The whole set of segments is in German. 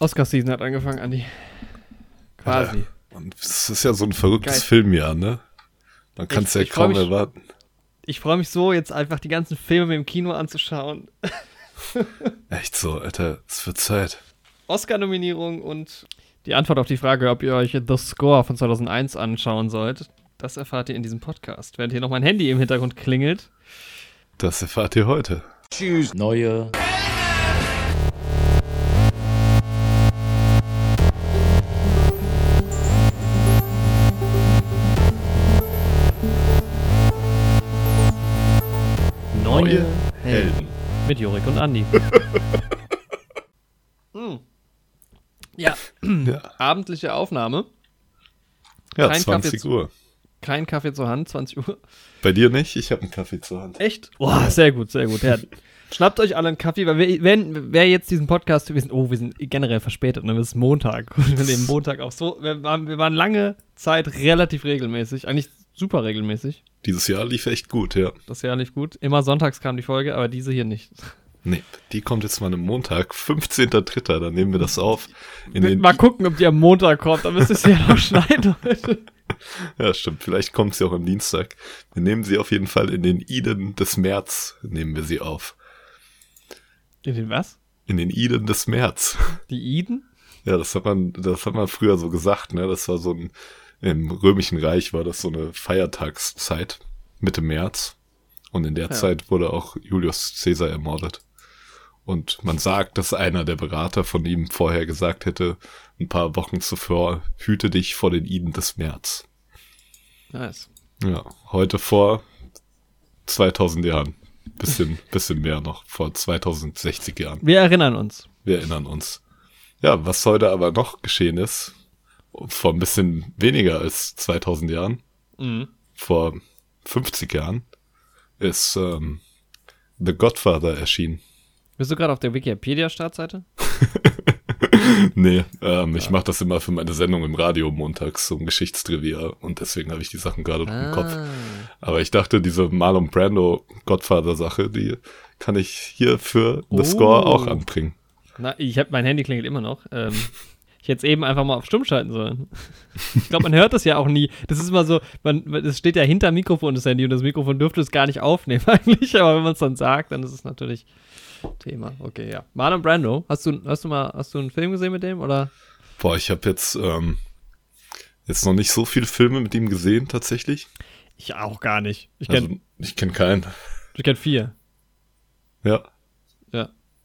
Oscar-Season hat angefangen, Andi. Quasi. Ja, und es ist ja so ein verrücktes Geil. Filmjahr, ne? Man kann es ja ich kaum mich- erwarten. Ich freue mich so, jetzt einfach die ganzen Filme im Kino anzuschauen. Echt so, Alter, es wird Zeit. Oscar-Nominierung und die Antwort auf die Frage, ob ihr euch The Score von 2001 anschauen sollt, das erfahrt ihr in diesem Podcast. Während hier noch mein Handy im Hintergrund klingelt. Das erfahrt ihr heute. Neue Neue mit Jorik und Andi. Hm. Ja, Ja, abendliche Aufnahme. ja Kein 20 Kaffee- Uhr. Kein Kaffee zur Hand, 20 Uhr. Bei dir nicht? Ich habe einen Kaffee zur Hand. Echt? Boah, sehr gut, sehr gut. Ja. Schnappt euch alle einen Kaffee, weil wir, wenn, wer jetzt diesen Podcast, wir sind, oh, wir sind generell verspätet, ne? Es ist Montag. Und wir nehmen Montag auf so, wir waren, wir waren lange Zeit relativ regelmäßig, eigentlich super regelmäßig. Dieses Jahr lief echt gut, ja. Das Jahr nicht gut. Immer sonntags kam die Folge, aber diese hier nicht. Nee, die kommt jetzt mal am Montag, 15.03., dann nehmen wir das auf. In den Mal gucken, ob die am Montag kommt, dann müsst ihr es ja noch schneiden heute. Ja, stimmt. Vielleicht kommt sie auch am Dienstag. Wir nehmen sie auf jeden Fall in den Iden des März, nehmen wir sie auf. In den was? In den Iden des März. Die Iden? Ja, das hat man, das hat man früher so gesagt, ne? Das war so ein, im Römischen Reich war das so eine Feiertagszeit, Mitte März. Und in der Ja. Zeit wurde auch Julius Caesar ermordet. Und man sagt, dass einer der Berater von ihm vorher gesagt hätte, ein paar Wochen zuvor, hüte dich vor den Iden des März. Nice. Ja, heute vor 2000 Jahren. Bisschen, bisschen mehr noch, vor 2060 Jahren. Wir erinnern uns. Wir erinnern uns. Ja, was heute aber noch geschehen ist, vor ein bisschen weniger als 2000 Jahren, Mhm. vor 50 Jahren, ist ähm, The Godfather erschienen. Bist du gerade auf der Wikipedia-Startseite? nee, ähm, ich mache das immer für meine Sendung im Radio montags, so ein Geschichtstrivia und deswegen habe ich die Sachen gerade noch im Kopf. Ah. Aber ich dachte, diese Marlon Brando Godfather-Sache, die kann ich hier für The Oh. Score auch anbringen. Na, ich habe mein Handy klingelt immer noch. Ähm, ich hätte es eben einfach mal auf stumm schalten sollen. Ich glaube, man hört das ja auch nie. Das ist immer so, man, es steht ja hinter Mikrofon das Handy und das Mikrofon dürfte es gar nicht aufnehmen eigentlich, aber wenn man es dann sagt, dann ist es natürlich Thema. Okay, ja. Marlon Brando, hast du, hast du mal, hast du einen Film gesehen mit dem oder? Boah, ich habe jetzt, ähm, jetzt noch nicht so viele Filme mit ihm gesehen, tatsächlich. Ich auch gar nicht. Ich kenne Also, ich kenne keinen. ich kenn vier. Ja.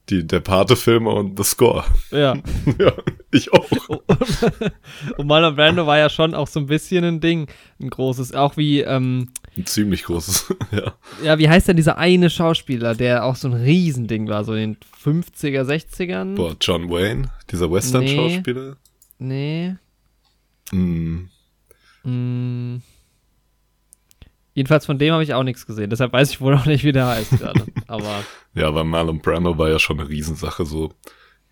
Die, der Pate-Filme und The Score. Ja. ja, ich auch. und Marlon Brando war ja schon auch so ein bisschen ein Ding, ein großes, auch wie, ähm, Ein ziemlich großes, ja. ja, wie heißt denn dieser eine Schauspieler, der auch so ein Riesending war, so in den 50er, 60ern? Boah, John Wayne, dieser Western-Schauspieler. Nee. Hm, Mm. Jedenfalls von dem habe ich auch nichts gesehen. Deshalb weiß ich wohl auch nicht, wie der heißt gerade. Aber ja, weil Marlon Brando war ja schon eine Riesensache, so.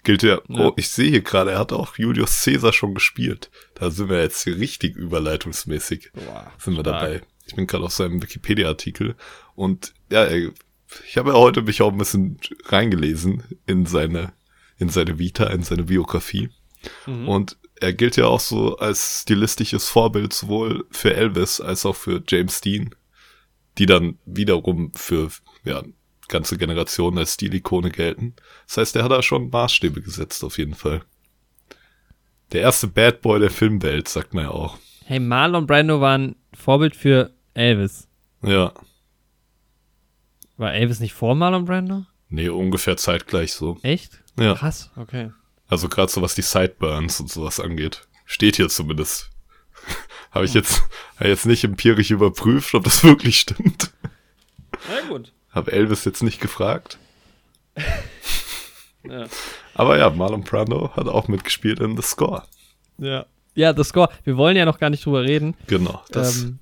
Gilt ja, Ja. oh, ich sehe hier gerade, er hat auch Julius Caesar schon gespielt. Da sind wir jetzt hier richtig überleitungsmäßig. boah, sind wir stark. dabei. Ich bin gerade auf seinem Wikipedia-Artikel und ja, ich habe ja heute mich auch ein bisschen reingelesen in seine, in seine Vita, in seine Biografie. Mhm. Und er gilt ja auch so als stilistisches Vorbild sowohl für Elvis als auch für James Dean, die dann wiederum für ja, ganze Generationen als Stilikone gelten. Das heißt, er hat da schon Maßstäbe gesetzt, auf jeden Fall. Der erste Bad Boy der Filmwelt, sagt man ja auch. Hey, Marlon Brando war ein Vorbild für Elvis. Ja. War Elvis nicht vor Marlon Brando? Nee, ungefähr zeitgleich so. Echt? Ja. Krass, okay. Also gerade so was die Sideburns und sowas angeht. Steht hier zumindest. Habe ich jetzt, hab ich jetzt nicht empirisch überprüft, ob das wirklich stimmt. Na gut. Habe Elvis jetzt nicht gefragt. Ja. Aber ja, Marlon Brando hat auch mitgespielt in The Score. Ja. Ja, das Score. Wir wollen ja noch gar nicht drüber reden. Genau, das Ähm,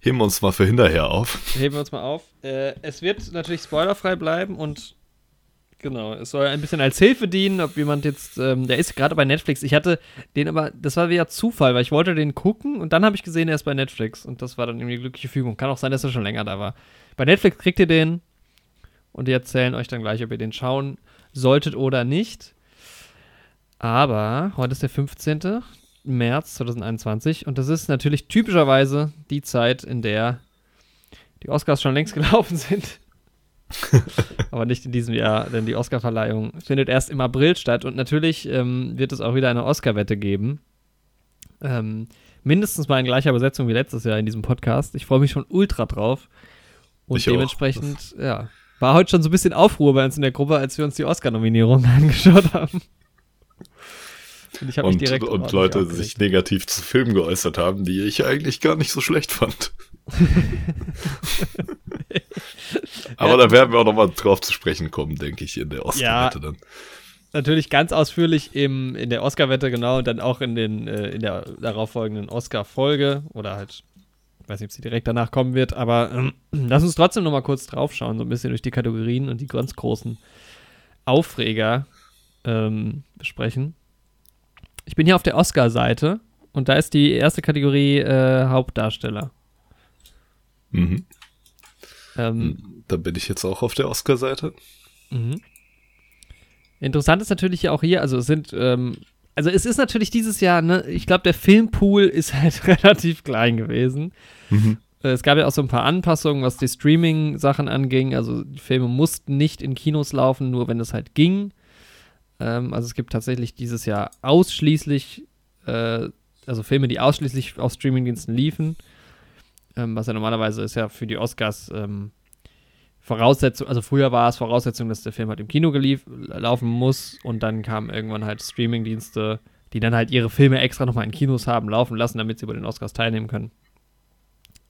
heben wir uns mal für hinterher auf. heben wir uns mal auf. Äh, es wird natürlich spoilerfrei bleiben und genau, es soll ein bisschen als Hilfe dienen, ob jemand jetzt, ähm, der ist gerade bei Netflix. Ich hatte den aber, das war wieder Zufall, weil ich wollte den gucken und dann habe ich gesehen, er ist bei Netflix und das war dann irgendwie glückliche Fügung. Kann auch sein, dass er schon länger da war. Bei Netflix kriegt ihr den und die erzählen euch dann gleich, ob ihr den schauen solltet oder nicht. Aber heute ist der 15. März 2021 und das ist natürlich typischerweise die Zeit, in der die Oscars schon längst gelaufen sind. Aber nicht in diesem Jahr, denn die Oscarverleihung findet erst im April statt und natürlich ähm, wird es auch wieder eine Oscar-Wette geben. Ähm, mindestens mal in gleicher Besetzung wie letztes Jahr in diesem Podcast. Ich freue mich schon ultra drauf. Und Ich dementsprechend, ja, war heute schon so ein bisschen Aufruhr bei uns in der Gruppe, als wir uns die Oscar-Nominierungen angeschaut haben. Und ich mich Und, direkt und Leute aufgeregt. sich negativ zu Filmen geäußert haben, die ich eigentlich gar nicht so schlecht fand. Aber da werden wir auch nochmal drauf zu sprechen kommen, denke ich, in der Oscar-Wette dann. natürlich ganz ausführlich im, in der Oscar-Wette, genau, und dann auch in, den, äh, in der darauffolgenden Oscar-Folge oder halt, ich weiß nicht, ob sie direkt danach kommen wird, aber ähm, lass uns trotzdem nochmal kurz draufschauen, so ein bisschen durch die Kategorien und die ganz großen Aufreger ähm, besprechen. Ich bin hier auf der Oscar-Seite und da ist die erste Kategorie äh, Hauptdarsteller. Mhm. Ähm, Da bin ich jetzt auch auf der Oscar-Seite. Mhm. Interessant ist natürlich auch hier, also es sind, ähm, also es ist natürlich dieses Jahr, ne, ich glaube, der Filmpool ist halt relativ klein gewesen. Mhm. Es gab ja auch so ein paar Anpassungen, was die Streaming-Sachen anging. Also die Filme mussten nicht in Kinos laufen, nur wenn es halt ging. Ähm, also es gibt tatsächlich dieses Jahr ausschließlich, äh, also Filme, die ausschließlich auf Streamingdiensten liefen. Ähm, was ja normalerweise ist ja für die Oscars ähm, Voraussetzung, also früher war es Voraussetzung, dass der Film halt im Kino gelief, laufen muss und dann kamen irgendwann halt Streamingdienste, die dann halt ihre Filme extra nochmal in Kinos haben laufen lassen, damit sie bei den Oscars teilnehmen können.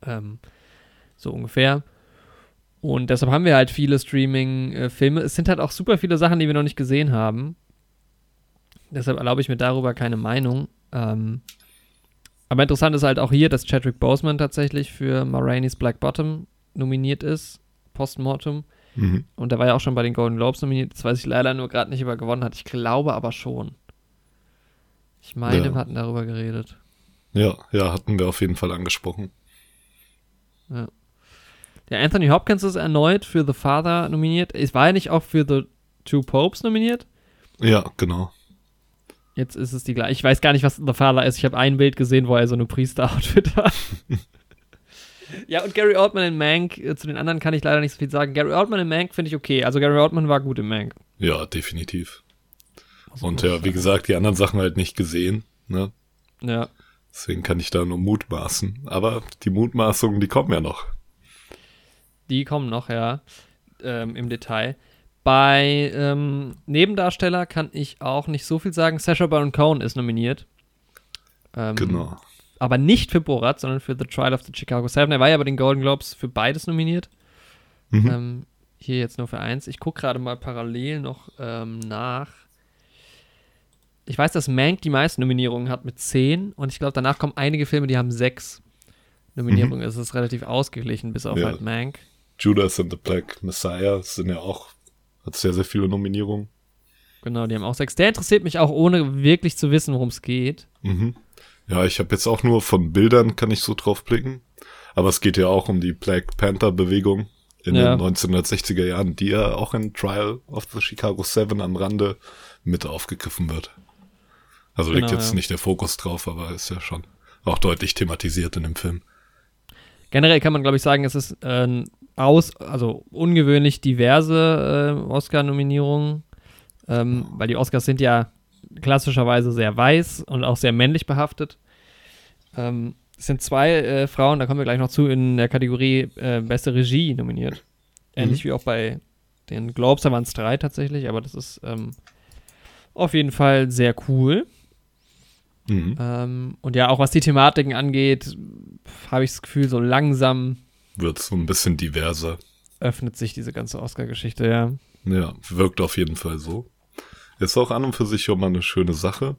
Ähm, so ungefähr. Und deshalb haben wir halt viele Streaming-Filme. Es sind halt auch super viele Sachen, die wir noch nicht gesehen haben. Deshalb erlaube ich mir darüber keine Meinung. Ähm, aber interessant ist halt auch hier, dass Chadwick Boseman tatsächlich für Ma Black Bottom nominiert ist, postmortem. Mhm. Und der war ja auch schon bei den Golden Globes nominiert. Das weiß ich leider nur gerade nicht, ob er gewonnen hat. Ich glaube aber schon. Ich meine, Ja. wir hatten darüber geredet. Ja, ja, hatten wir auf jeden Fall angesprochen. Der Anthony Hopkins ist erneut für The Father nominiert. Es war ja nicht auch für The Two Popes nominiert. Ja, genau. Jetzt ist es die gleiche. Ich weiß gar nicht, was The Father ist. Ich habe ein Bild gesehen, wo er so eine Priester-Outfit hat. ja, und Gary Oldman in Mank. äh, Zu den anderen kann ich leider nicht so viel sagen. Gary Oldman in Mank finde ich okay. Also Gary Oldman war gut in Mank. Ja, definitiv. Also Und ja, ich wie gesagt, die anderen Sachen halt nicht gesehen. Ne? Ja. Deswegen kann ich da nur mutmaßen. Aber die Mutmaßungen, die kommen ja noch. Die kommen noch, ja, ähm, im Detail. Bei ähm, Nebendarsteller kann ich auch nicht so viel sagen. Sacha Baron Cohen ist nominiert. Ähm, Genau. Aber nicht für Borat, sondern für The Trial of the Chicago Seven. Er war ja bei den Golden Globes für beides nominiert. Mhm. Ähm, hier jetzt nur für eins. Ich gucke gerade mal parallel noch ähm, nach. Ich weiß, dass Mank die meisten Nominierungen hat mit zehn und ich glaube, danach kommen einige Filme, die haben sechs Nominierungen. Es ist relativ ausgeglichen, bis auf Ja. halt Mank. Judas and the Black Messiah sind ja auch, hat sehr, sehr viele Nominierungen. Genau, die haben auch sechs. Der interessiert mich auch, ohne wirklich zu wissen, worum es geht. Mhm. Ja, ich habe jetzt auch nur von Bildern, kann ich so drauf blicken. Aber es geht ja auch um die Black Panther Bewegung in Ja. den 1960er Jahren, die ja auch in Trial of the Chicago Seven am Rande mit aufgegriffen wird. Also liegt Genau, jetzt ja. nicht der Fokus drauf, aber ist ja schon auch deutlich thematisiert in dem Film. Generell kann man, glaube ich, sagen, es ist äh, aus, also ungewöhnlich diverse äh, Oscar-Nominierungen, ähm, weil die Oscars sind ja klassischerweise sehr weiß und auch sehr männlich behaftet. Ähm, es sind zwei äh, Frauen, da kommen wir gleich noch zu, in der Kategorie äh, beste Regie nominiert. Ähnlich wie auch bei den Globes, da waren es drei tatsächlich, aber das ist ähm, auf jeden Fall sehr cool. Mhm. Ähm, und ja, auch was die Thematiken angeht, habe ich das Gefühl, so langsam Wird so ein bisschen diverser. öffnet sich diese ganze Oscar-Geschichte, ja. Ja, wirkt auf jeden Fall so. Ist auch an und für sich schon mal eine schöne Sache.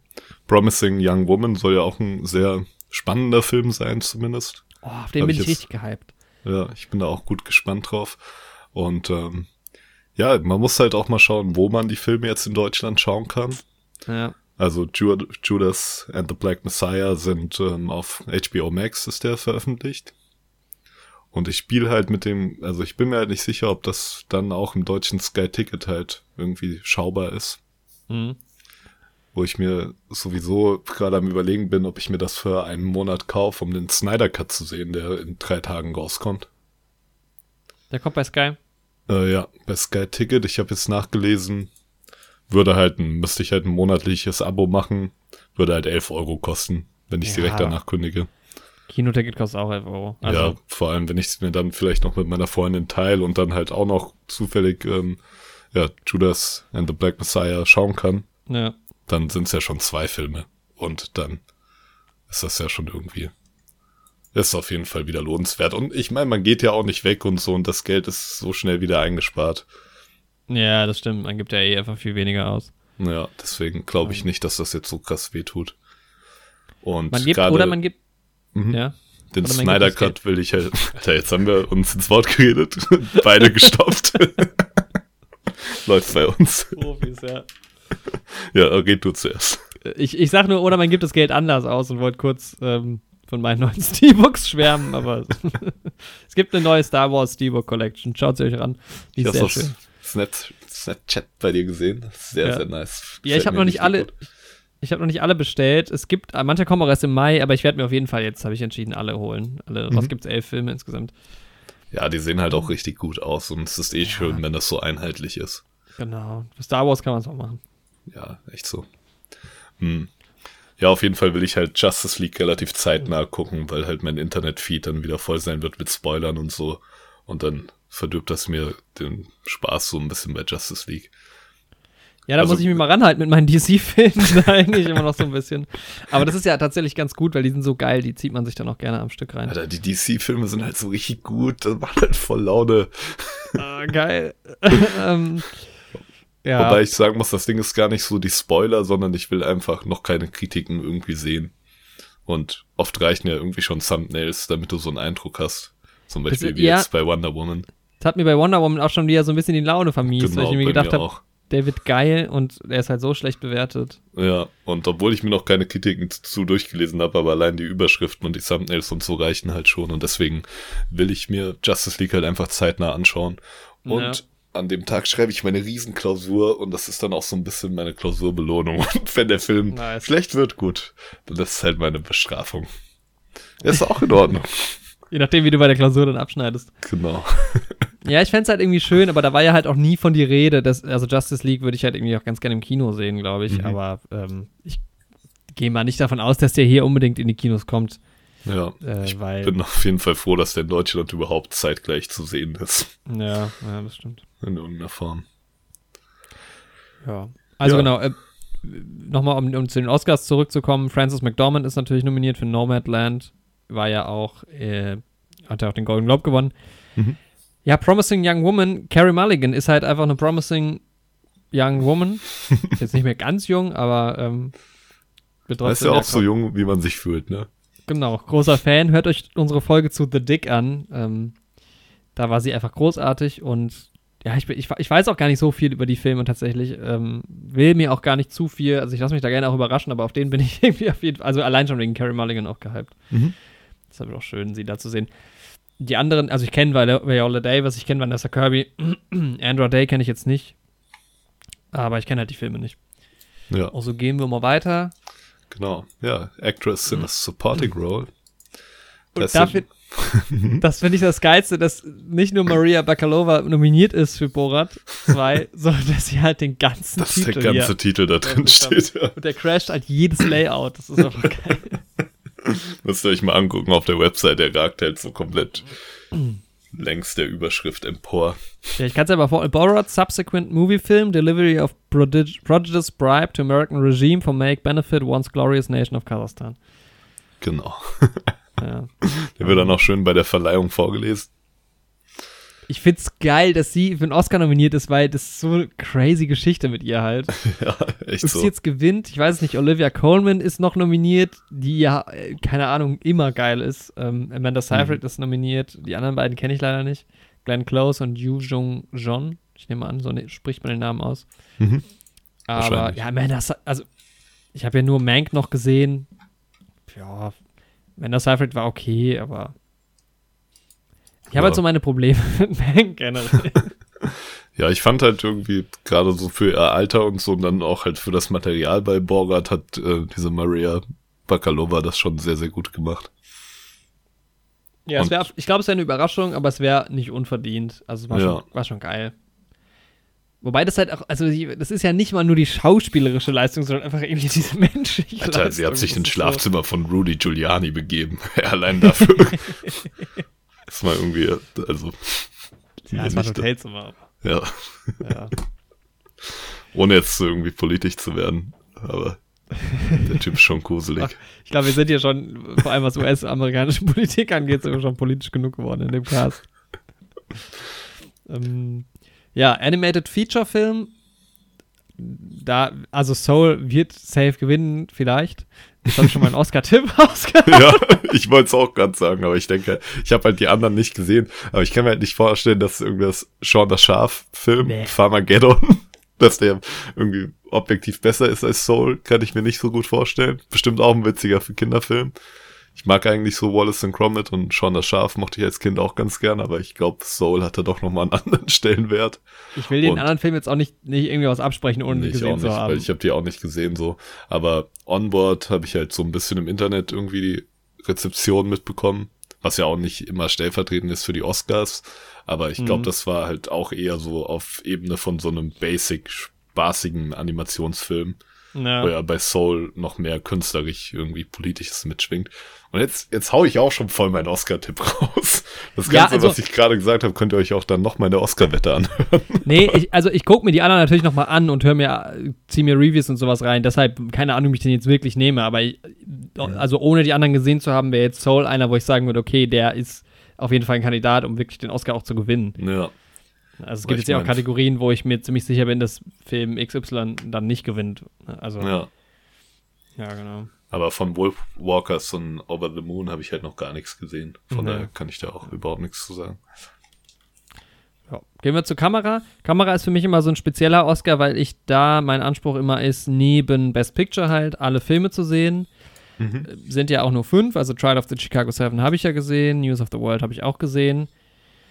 Promising Young Woman soll ja auch ein sehr spannender Film sein, zumindest. Oh, auf den Hab bin ich ich jetzt- richtig gehypt. Ja, ich bin da auch gut gespannt drauf. Und ähm, ja, man muss halt auch mal schauen, wo man die Filme jetzt in Deutschland schauen kann. Ja. Also Ju Judas and the Black Messiah sind ähm, auf HBO Max ist der veröffentlicht. Und ich spiele halt mit dem, also ich bin mir halt nicht sicher, ob das dann auch im deutschen Sky Ticket halt irgendwie schaubar ist. Mhm. wo ich mir sowieso gerade am überlegen bin, ob ich mir das für einen Monat kaufe, um den Snyder Cut zu sehen, der in drei Tagen rauskommt. Der kommt bei Sky. Äh, ja, bei Sky Ticket. Ich habe jetzt nachgelesen, würde halt müsste ich halt ein monatliches Abo machen, würde halt 11 Euro kosten, wenn ich Ja. direkt danach kündige. Kinoticket kostet auch 11 Euro. Also, ja, vor allem, wenn ich es mir dann vielleicht noch mit meiner Freundin teile und dann halt auch noch zufällig ähm, ja, Judas and the Black Messiah schauen kann, ja. dann sind es ja schon zwei Filme. Und dann ist das ja schon irgendwie. Ist auf jeden Fall wieder lohnenswert. Und ich meine, man geht ja auch nicht weg und so und das Geld ist so schnell wieder eingespart. ja, das stimmt. Man gibt ja eh einfach viel weniger aus. Ja, deswegen glaube ich nicht, dass das jetzt so krass wehtut. Und Man gibt, gerade oder man gibt, Mhm. ja. den Snyder. Cut will ich halt. Alter, jetzt haben wir uns ins Wort geredet. Beide gestoppt. Läuft bei uns. Profis, ja. Ja, red du zuerst. Ich, ich sag nur, oder man gibt das Geld anders aus und wollte kurz ähm, von meinen neuen Steelbooks schwärmen, aber es gibt eine neue Star Wars Steelbook Collection. Schaut sie euch an. Die Ich ist sehr das schön. Snap, Snapchat bei dir gesehen. Sehr, Ja. sehr nice. Ja, ich habe noch nicht alle. gut. Ich habe noch nicht alle bestellt. Es gibt, äh, manche kommen auch erst im Mai, aber ich werde mir auf jeden Fall jetzt, habe ich entschieden, alle holen. Alle, was Mhm. gibt's? Elf Filme insgesamt. Ja, die sehen halt auch richtig gut aus und es ist eh schön, wenn das so einheitlich ist. Genau. Für Star Wars kann man es auch machen. Ja, echt so. Hm. Ja, auf jeden Fall will ich halt Justice League relativ zeitnah gucken, weil halt mein Internetfeed dann wieder voll sein wird mit Spoilern und so. Und dann verdirbt das mir den Spaß so ein bisschen bei Justice League. Ja, da Also- muss ich mich mal ranhalten mit meinen DC-Filmen, eigentlich immer noch so ein bisschen. Aber das ist ja tatsächlich ganz gut, weil die sind so geil, die zieht man sich dann auch gerne am Stück rein. Alter, die DC-Filme sind halt so richtig gut, das macht halt voll Laune. Ah, geil. ähm, ja. Wobei ich sagen muss, das Ding ist gar nicht so die Spoiler, sondern ich will einfach noch keine Kritiken irgendwie sehen. Und oft reichen ja irgendwie schon Thumbnails, damit du so einen Eindruck hast. Zum Beispiel Das- wie ja. jetzt bei Wonder Woman. Das hat mir bei Wonder Woman auch schon wieder so ein bisschen die Laune vermiest, weil ich mir Genau, bei gedacht mir habe, der wird geil und der ist halt so schlecht bewertet. Ja, und obwohl ich mir noch keine Kritiken zu durchgelesen habe, aber allein die Überschriften und die Thumbnails und so reichen halt schon. Und deswegen will ich mir Justice League halt einfach zeitnah anschauen. Und Ja. An dem Tag schreibe ich meine Riesenklausur und das ist dann auch so ein bisschen meine Klausurbelohnung. Und wenn der Film Nice. schlecht wird, gut, dann ist es halt meine Bestrafung. Ist auch in Ordnung. Je nachdem, wie du bei der Klausur dann abschneidest. genau. Ja, ich fänd's halt irgendwie schön, aber da war ja halt auch nie von die Rede. Dass, also Justice League würde ich halt irgendwie auch ganz gerne im Kino sehen, glaube ich. Mhm. Aber ähm, ich gehe mal nicht davon aus, dass der hier unbedingt in die Kinos kommt. Ja. Äh, ich weil, bin auf jeden Fall froh, dass der in Deutschland überhaupt zeitgleich zu sehen ist. ja, ja, das stimmt. In irgendeiner Form. Ja. Also Ja. genau, äh, nochmal um, um zu den Oscars zurückzukommen, Frances McDormand ist natürlich nominiert für Nomadland, war ja auch, äh, hat ja auch den Golden Globe gewonnen. Mhm. Ja, Promising Young Woman, Carrie Mulligan ist halt einfach eine Promising Young Woman. Ist jetzt nicht mehr ganz jung, aber ähm, wird ist ja auch so jung, wie man sich fühlt, ne? Genau, großer Fan. Hört euch unsere Folge zu The Dick an. Ähm, da war sie einfach großartig und ja, ich, ich, ich weiß auch gar nicht so viel über die Filme tatsächlich. Ähm, will mir auch gar nicht zu viel. Also ich lasse mich da gerne auch überraschen, aber auf den bin ich irgendwie auf jeden Fall, also allein schon wegen Carrie Mulligan auch gehypt. Mhm. Deshalb auch schön, sie da zu sehen. Die anderen, also ich kenne Viola Davis, ich kenne Vanessa Kirby. Andra Day kenne ich jetzt nicht. Aber ich kenne halt die Filme nicht. Ja. Also gehen wir mal weiter. Genau, ja, Actress in a Supporting Role. Und Das dafür, das finde ich das Geilste, dass nicht nur Maria Bakalova nominiert ist für Borat 2, sondern dass sie halt den ganzen dass Titel der ganze. Titel da drin steht. Ja. Und der crasht halt jedes Layout. Das ist einfach geil. Müsst ihr euch mal angucken auf der Website, der ragt halt so komplett längs der Überschrift empor. Ja, ich kann es aber vor. Borat subsequent movie film Delivery of prodig prodigious bribe to American regime for make benefit once glorious nation of Kazakhstan. Genau. Ja. Der wird dann auch schön bei der Verleihung vorgelesen. Ich find's geil, dass sie für einen Oscar nominiert ist, weil das ist so eine crazy Geschichte mit ihr halt. Ja, echt Ob so. sie jetzt gewinnt, ich weiß es nicht, Olivia Colman ist noch nominiert, die ja, äh, keine Ahnung, immer geil ist. Ähm, Amanda Seyfried Mhm. ist nominiert, die anderen beiden kenne ich leider nicht. Glenn Close und Yu Jung Jeon, ich nehme an, so ne, spricht man den Namen aus. Mhm. Aber ja, Amanda, also ich habe ja nur Mank noch gesehen. Ja, Amanda Seyfried war okay, aber ich habe Ja. halt so meine Probleme mit Mank generell. Ja, ich fand halt irgendwie gerade so für ihr Alter und so und dann auch halt für das Material bei Borgard hat äh, diese Maria Bakalova das schon sehr, sehr gut gemacht. Ja, es wär, ich glaube, es wäre eine Überraschung, aber es wäre nicht unverdient. Also es war, Ja. schon, war schon geil. Wobei das halt auch, also das ist ja nicht mal nur die schauspielerische Leistung, sondern einfach irgendwie diese menschliche Alter, Leistung. sie hat sich ins Schlafzimmer von Rudy Giuliani begeben. Allein dafür. Das war irgendwie, also. So, ja, es war ein Hotelzimmer. ja. Ja. Ohne jetzt irgendwie politisch zu werden. Aber der Typ ist schon gruselig. Ich glaube, wir sind hier schon, vor allem was US-amerikanische Politik angeht, wir schon politisch genug geworden in dem Cast. ähm, ja, Animated Feature Film. Da, also Soul wird safe gewinnen, vielleicht. Jetzt habe ich schon meinen Oscar-Tipp rausgehauen. ja, ich wollte es auch gerade sagen, aber ich denke, ich habe halt die anderen nicht gesehen. Aber ich kann mir halt nicht vorstellen, dass irgendwas Sean das Schaf-Film, Nee. Farmageddon, dass der irgendwie objektiv besser ist als Soul, kann ich mir nicht so gut vorstellen. Bestimmt auch ein witziger Kinderfilm. Ich mag eigentlich so Wallace and Gromit und Sean das Schaf mochte ich als Kind auch ganz gern, aber ich glaube, Soul hatte doch nochmal einen anderen Stellenwert. Ich will den Und- anderen Film jetzt auch nicht, nicht irgendwie was absprechen, ohne Nee, ihn ich gesehen auch zu nicht, haben. weil ich habe die auch nicht gesehen so. Aber Onboard habe ich halt so ein bisschen im Internet irgendwie die Rezeption mitbekommen, was ja auch nicht immer stellvertretend ist für die Oscars. Aber ich glaube, Mhm. das war halt auch eher so auf Ebene von so einem basic spaßigen Animationsfilm, ja. wo ja bei Soul noch mehr künstlerisch irgendwie politisches mitschwingt. Und jetzt, jetzt hau ich auch schon voll meinen Oscar-Tipp raus. Das Ja, Ganze, also- was ich gerade gesagt habe, könnt ihr euch auch dann noch meine Oscar-Wette anhören. Nee, ich, also ich gucke mir die anderen natürlich nochmal an und höre mir, ziehe mir Reviews und sowas rein. Deshalb, keine Ahnung, wie ich den jetzt wirklich nehme, aber ich, also ohne die anderen gesehen zu haben, wäre jetzt Soul einer, wo ich sagen würde, okay, der ist auf jeden Fall ein Kandidat, um wirklich den Oscar auch zu gewinnen. ja. Also es gibt jetzt ja auch Kategorien, wo ich mir ziemlich sicher bin, dass Film XY dann nicht gewinnt. Also, ja, ja. genau. Aber von Wolf Walkers und Over the Moon habe ich halt noch gar nichts gesehen. Von Nee. daher kann ich da auch überhaupt nichts zu sagen. Ja. Gehen wir zur Kamera. Kamera ist für mich immer so ein spezieller Oscar, weil ich da, mein Anspruch immer ist, neben Best Picture halt alle Filme zu sehen. Mhm. Sind ja auch nur fünf, also Trial of the Chicago Seven habe ich ja gesehen, News of the World habe ich auch gesehen.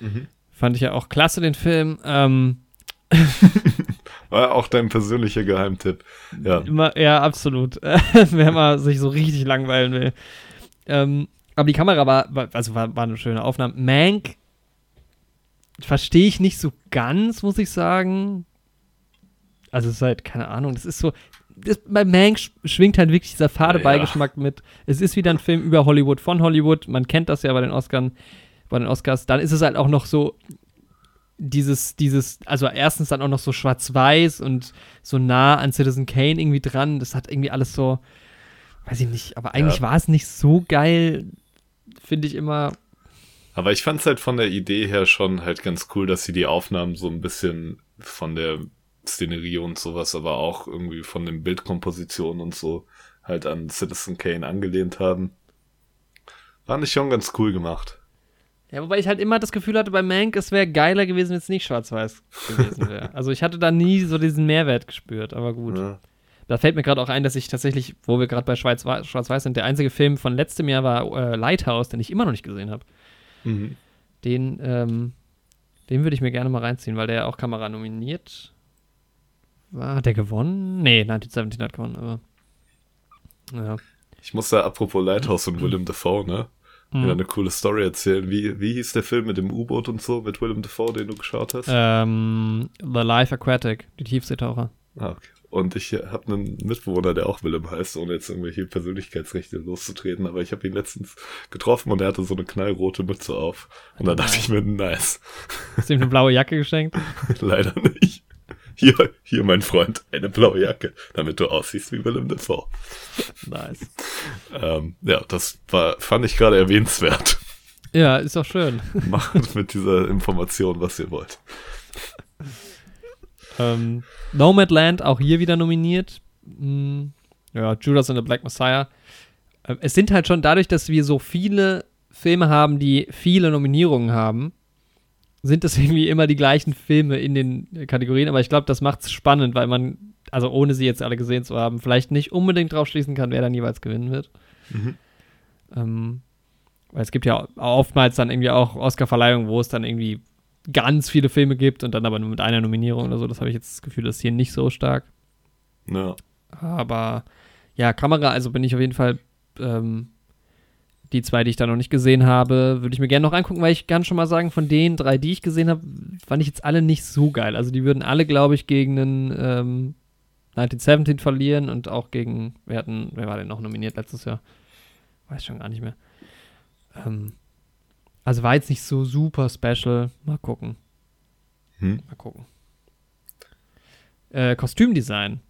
Mhm. Fand ich ja auch klasse, den Film. Ähm, War auch dein persönlicher Geheimtipp. Ja. immer, ja, absolut. Wenn man sich so richtig langweilen will. Ähm, aber die Kamera war, also war, war eine schöne Aufnahme. Mank verstehe ich nicht so ganz, muss ich sagen. Also es ist halt, keine Ahnung, das ist so. Das, bei Mank sch- schwingt halt wirklich dieser fade Ja. Beigeschmack mit. Es ist wieder ein Film über Hollywood, von Hollywood. Man kennt das ja bei den Oscars. Bei den Oscars. Dann ist es halt auch noch so dieses, dieses, also erstens dann auch noch so schwarz-weiß und so nah an Citizen Kane irgendwie dran. Das hat irgendwie alles so, weiß ich nicht, aber eigentlich Ja. war es nicht so geil, finde ich immer. Aber ich fand es halt von der Idee her schon halt ganz cool, dass sie die Aufnahmen so ein bisschen von der Szenerie und sowas, aber auch irgendwie von den Bildkompositionen und so halt an Citizen Kane angelehnt haben. Fand ich schon ganz cool gemacht. Ja, wobei ich halt immer das Gefühl hatte bei Mank, es wäre geiler gewesen, wenn es nicht schwarz-weiß gewesen wäre. also ich hatte da nie so diesen Mehrwert gespürt, aber gut. Ja. Da fällt mir gerade auch ein, dass ich tatsächlich, wo wir gerade bei Schwarz- Schwarz-Weiß sind, der einzige Film von letztem Jahr war äh, Lighthouse, den ich immer noch nicht gesehen habe. Mhm. Den, ähm, den würde ich mir gerne mal reinziehen, weil der ja auch Kamera nominiert war. Hat der gewonnen? Nee, 1917 hat gewonnen, aber. Ja. Ich muss da apropos Lighthouse und Willem Dafoe, ne? Mhm. Wieder eine coole Story erzählen. Wie, wie hieß der Film mit dem U-Boot und so, mit Willem Dafoe, den du geschaut hast? Ähm, The Life Aquatic, die Tiefseetaucher. Ah, okay. Und ich habe einen Mitbewohner, der auch Willem heißt, ohne jetzt irgendwelche Persönlichkeitsrechte loszutreten, aber ich habe ihn letztens getroffen und er hatte so eine knallrote Mütze auf. Und da dachte ich mir, nice. Hast du ihm eine blaue Jacke geschenkt? Leider nicht. Hier, hier, mein Freund, eine blaue Jacke, damit du aussiehst wie Willem Dafoe. Nice. Ähm, ja, das war, fand ich gerade erwähnenswert. Ja, ist doch schön. Macht mit dieser Information, was ihr wollt. Ähm, Nomadland, auch hier wieder nominiert. Hm, ja, Judas and the Black Messiah. Ähm, es sind halt schon dadurch, dass wir so viele Filme haben, die viele Nominierungen haben, sind das irgendwie immer die gleichen Filme in den Kategorien. Aber ich glaube, das macht es spannend, weil man, also ohne sie jetzt alle gesehen zu haben, vielleicht nicht unbedingt drauf schließen kann, wer dann jeweils gewinnen wird. Mhm. Ähm, weil es gibt ja oftmals dann irgendwie auch Oscar-Verleihungen, wo es dann irgendwie ganz viele Filme gibt und dann aber nur mit einer Nominierung oder so. Das habe ich jetzt das Gefühl, das ist hier nicht so stark. Ja. Aber ja, Kamera, also bin ich auf jeden Fall ähm, die zwei, die ich da noch nicht gesehen habe, würde ich mir gerne noch angucken, weil ich kann schon mal sagen, von den drei, die ich gesehen habe, fand ich jetzt alle nicht so geil. Also die würden alle, glaube ich, gegen einen ähm, 1917 verlieren und auch gegen, wir hatten, wer war denn noch nominiert letztes Jahr? Weiß schon gar nicht mehr. Ähm, also war jetzt nicht so super special. Mal gucken. Hm. Mal gucken. Äh, Kostümdesign.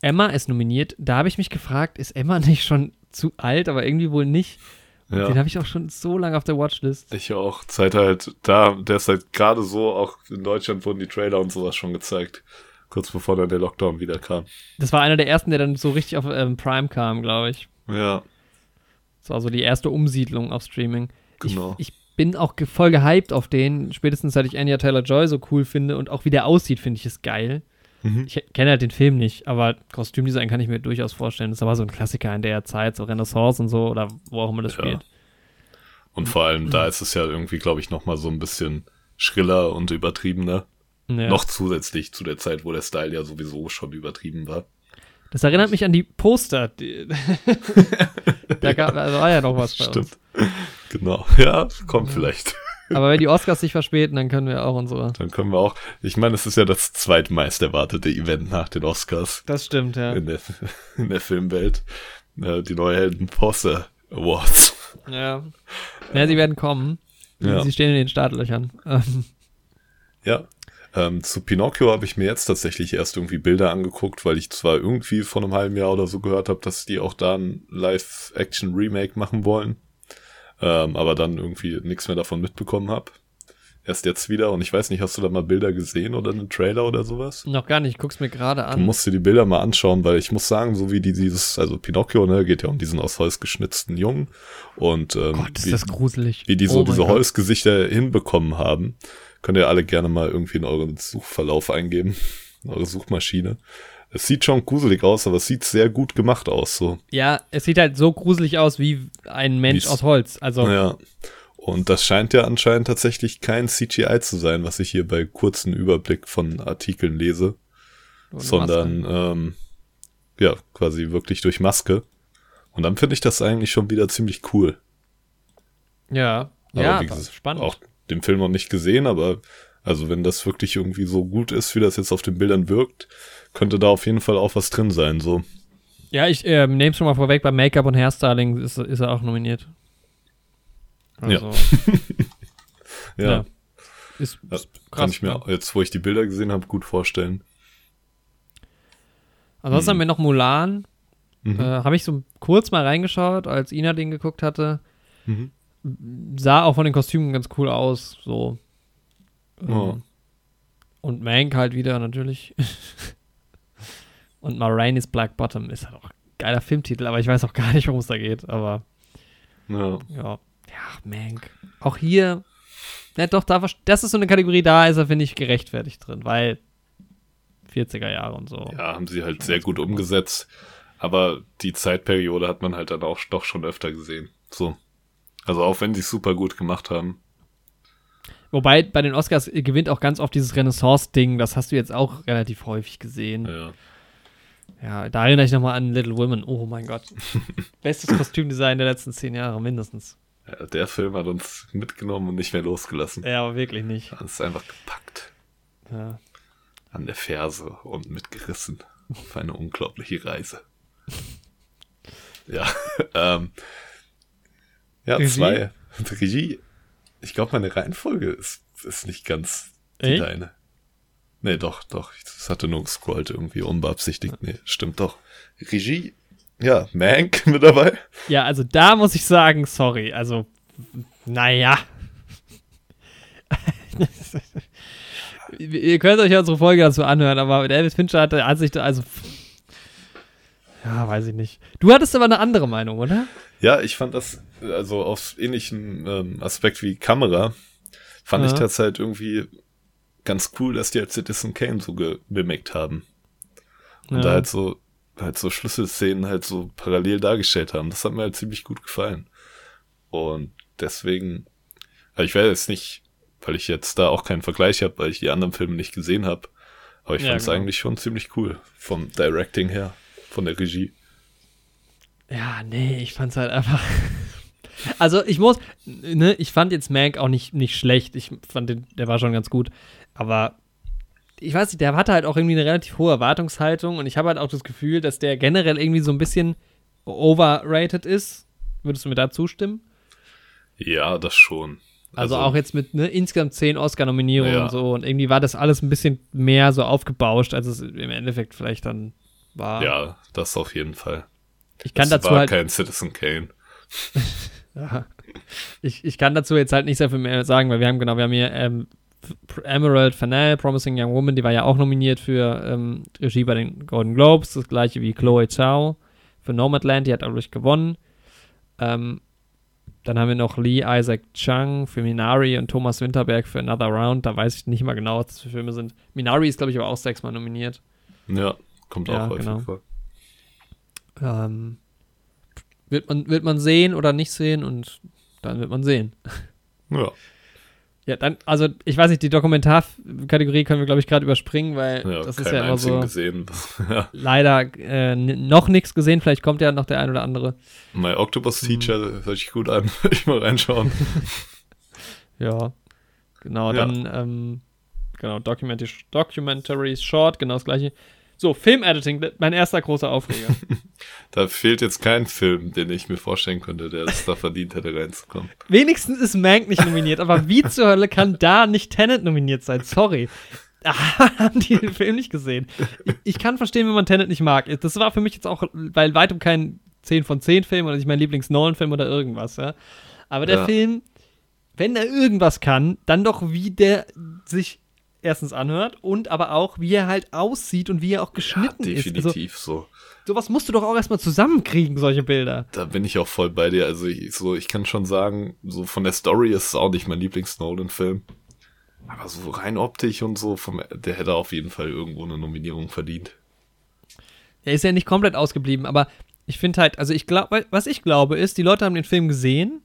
Emma ist nominiert. Da habe ich mich gefragt, ist Emma nicht schon zu alt, aber irgendwie wohl nicht. Ja. Den habe ich auch schon so lange auf der Watchlist. Ich auch. Zeit halt da, der ist halt gerade so, auch in Deutschland wurden die Trailer und sowas schon gezeigt. Kurz bevor dann der Lockdown wieder kam. Das war einer der ersten, der dann so richtig auf ähm, Prime kam, glaube ich. Ja, Das war so die erste Umsiedlung auf Streaming. genau. Ich, ich bin auch voll gehypt auf den. Spätestens seit ich Anya Taylor Joy so cool finde und auch wie der aussieht, finde ich es geil. Mhm. Ich kenne halt den Film nicht, aber Kostümdesign kann ich mir durchaus vorstellen. Das ist aber so ein Klassiker in der Zeit, so Renaissance und so oder wo auch immer das Ja. spielt. Und vor allem, da ist es ja irgendwie, glaube ich, nochmal so ein bisschen schriller und übertriebener. Ja. Noch zusätzlich zu der Zeit, wo der Style ja sowieso schon übertrieben war. Das erinnert mich an die Poster. Die, da, gab, da war ja noch was bei uns. Stimmt. Genau. Ja, kommt vielleicht. Aber wenn die Oscars sich verspäten, dann können wir auch unsere. Dann können wir auch. Ich meine, es ist ja das zweitmeist erwartete Event nach den Oscars Das stimmt, ja. in der, in der Filmwelt. Äh, die neue Helden Poster Awards. Ja, ja sie werden kommen. Ja. Sie stehen in den Startlöchern. Ja. Ähm, zu Pinocchio habe ich mir jetzt tatsächlich erst irgendwie Bilder angeguckt, weil ich zwar irgendwie vor einem halben Jahr oder so gehört habe, dass die auch da ein Live-Action-Remake machen wollen, ähm, aber dann irgendwie nichts mehr davon mitbekommen habe. Erst jetzt wieder und ich weiß nicht, hast du da mal Bilder gesehen oder einen Trailer oder sowas? noch gar nicht, ich guck's mir gerade Du an. musst dir die Bilder mal anschauen, weil ich muss sagen, so wie die dieses, also Pinocchio, ne, geht ja um diesen aus Holz geschnitzten Jungen und ähm, Gott, ist wie, das gruselig. wie die so Oh diese Gott. Holzgesichter hinbekommen haben, könnt ihr alle gerne mal irgendwie in euren Suchverlauf eingeben, in eure Suchmaschine. Es sieht schon gruselig aus, aber es sieht sehr gut gemacht aus, so. Ja, es sieht halt so gruselig aus wie ein Mensch Wie's- aus Holz. Also, Ja. Und das scheint ja anscheinend tatsächlich kein CGI zu sein, was ich hier bei kurzen Überblick von Artikeln lese, sondern ähm, ja, quasi wirklich durch Maske. Und dann finde ich das eigentlich schon wieder ziemlich cool. Ja, Aber ja, wie gesagt, spannend. Auch den Film noch nicht gesehen, aber also wenn das wirklich irgendwie so gut ist, wie das jetzt auf den Bildern wirkt, könnte da auf jeden Fall auch was drin sein. So. Ja, ich ähm, nehme es schon mal vorweg, bei Make-up und Hairstyling ist, ist er auch nominiert. Also, Ja, ja. Ist, Ja, ist krass. kann ich mir ja. jetzt, wo ich die Bilder gesehen habe, gut vorstellen. Ansonsten Hm. haben wir noch Mulan. Mhm. Äh, Habe ich so kurz mal reingeschaut, als Ina den geguckt hatte. Mhm. Sah auch von den Kostümen ganz cool aus. So. Ja. Ähm, Und Mank halt wieder natürlich. und Marraine's Black Bottom ist halt auch ein geiler Filmtitel, aber ich weiß auch gar nicht, worum es da geht. Aber Ja. ja. Ja, Mank. Auch hier. Ja, doch, da, war- das ist so eine Kategorie, da ist er, finde ich, gerechtfertigt drin, weil 40er Jahre und so. ja, haben sie halt sehr gut umgesetzt. Aber die Zeitperiode hat man halt dann auch doch schon öfter gesehen. So. Also auch wenn sie es super gut gemacht haben. Wobei bei den Oscars gewinnt auch ganz oft dieses Renaissance-Ding, das hast du jetzt auch relativ häufig gesehen. Ja. Ja, da erinnere ich nochmal an Little Women. Oh mein Gott. Bestes Kostümdesign der letzten zehn Jahre, mindestens. ja. Der Film hat uns mitgenommen und nicht mehr losgelassen. Ja, aber wirklich nicht. Hat uns einfach gepackt. Ja. An der Ferse und mitgerissen. Auf eine unglaubliche Reise. Ja. ähm, ja, Regie? zwei. Regie. Ich glaube, meine Reihenfolge ist, ist nicht ganz die Echt? deine. Nee, doch, doch. Das hatte nur gescrollt irgendwie unbeabsichtigt. Nee, stimmt doch. Regie. Ja, Mank mit dabei. ja, also da muss ich sagen, sorry. Also, naja. Ihr könnt euch ja unsere Folge dazu anhören, aber David Fincher hatte, hat sich da, also. Ja, weiß ich nicht. Du hattest aber eine andere Meinung, oder? Ja, ich fand das, also aus ähnlichem ähm, Aspekt wie Kamera, fand Ja. ich das halt irgendwie ganz cool, dass die halt Citizen Kane so gemimickt haben. Und Ja. da halt so, halt so Schlüsselszenen halt so parallel dargestellt haben. Das hat mir halt ziemlich gut gefallen. Und deswegen, also ich werde jetzt nicht weil ich jetzt da auch keinen Vergleich habe, weil ich die anderen Filme nicht gesehen habe. Aber ich Ja, fand es genau. eigentlich schon ziemlich cool. Vom Directing her, von der Regie. Ja, nee, ich fand's halt einfach. Also ich muss, ne, ich fand jetzt Mank auch nicht, nicht schlecht. Ich fand den, der war schon ganz gut. Aber ich weiß nicht, der hatte halt auch irgendwie eine relativ hohe Erwartungshaltung und ich habe halt auch das Gefühl, dass der generell irgendwie so ein bisschen overrated ist. Würdest du mir da zustimmen? Ja, das schon. Also, auch jetzt mit ne, insgesamt zehn Oscar-Nominierungen Ja. und so. Und irgendwie war das alles ein bisschen mehr so aufgebauscht, als es im Endeffekt vielleicht dann war. Ja, das auf jeden Fall. ich kann das dazu war halt. kein Citizen Kane. Ja. Ich, ich kann dazu jetzt halt nicht sehr viel mehr sagen, weil wir haben genau, wir haben hier ähm, Emerald Fennell, Promising Young Woman, die war ja auch nominiert für ähm, Regie bei den Golden Globes, das gleiche wie Chloe Zhao für Nomadland, die hat dadurch gewonnen. Ähm, dann haben wir noch Lee Isaac Chung für Minari und Thomas Winterberg für Another Round. Da weiß ich nicht mal genau, was das für Filme sind. Minari ist, glaube ich, aber auch sechsmal nominiert. Ja, kommt Ja, auch häufig genau. vor. Ähm, wird, man, wird man sehen oder nicht sehen und dann wird man sehen. Ja, Ja, dann, also ich weiß nicht, die Dokumentarkategorie können wir, glaube ich, gerade überspringen, weil ja das ist ja immer so gesehen. ja. leider äh, noch nichts gesehen. Vielleicht kommt ja noch der ein oder andere. My Octopus Mhm. Teacher hört sich gut an. Würde ich mal reinschauen. Ja, genau, Ja. dann, ähm, genau, Documentary, Documentary Short, genau das gleiche. So, Film-Editing, mein erster großer Aufreger. Da fehlt jetzt kein Film, den ich mir vorstellen könnte, der es da verdient hätte, reinzukommen. Wenigstens ist Mank nicht nominiert, aber wie zur Hölle kann da nicht Tenet nominiert sein? Sorry. Ah, haben die den Film nicht gesehen. Ich, ich kann verstehen, wenn man Tenet nicht mag. Das war für mich jetzt auch, weil weitem kein 10 von 10 Film oder nicht mein Lieblings-Nolan-Film oder irgendwas, ja. Aber der Ja. Film, wenn er irgendwas kann, dann doch wie der sich erstens anhört und aber auch, wie er halt aussieht und wie er auch Ja, geschnitten ist. Also, definitiv so. sowas musst du doch auch erstmal zusammenkriegen, solche Bilder. Da bin ich auch voll bei dir. Also ich, so, ich kann schon sagen, so von der Story ist es auch nicht mein Lieblings-Nolan-Film. Aber so rein optisch und so, vom, der hätte auf jeden Fall irgendwo eine Nominierung verdient. Er ist ja nicht komplett ausgeblieben, aber ich finde halt, also ich glaube, was ich glaube ist, die Leute haben den Film gesehen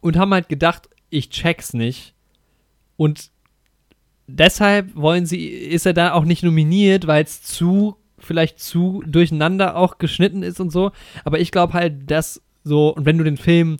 und haben halt gedacht, ich check's nicht. Und deshalb wollen sie, ist er da auch nicht nominiert, weil es zu, vielleicht zu durcheinander auch geschnitten ist und so. Aber ich glaube halt, dass so, und wenn du den Film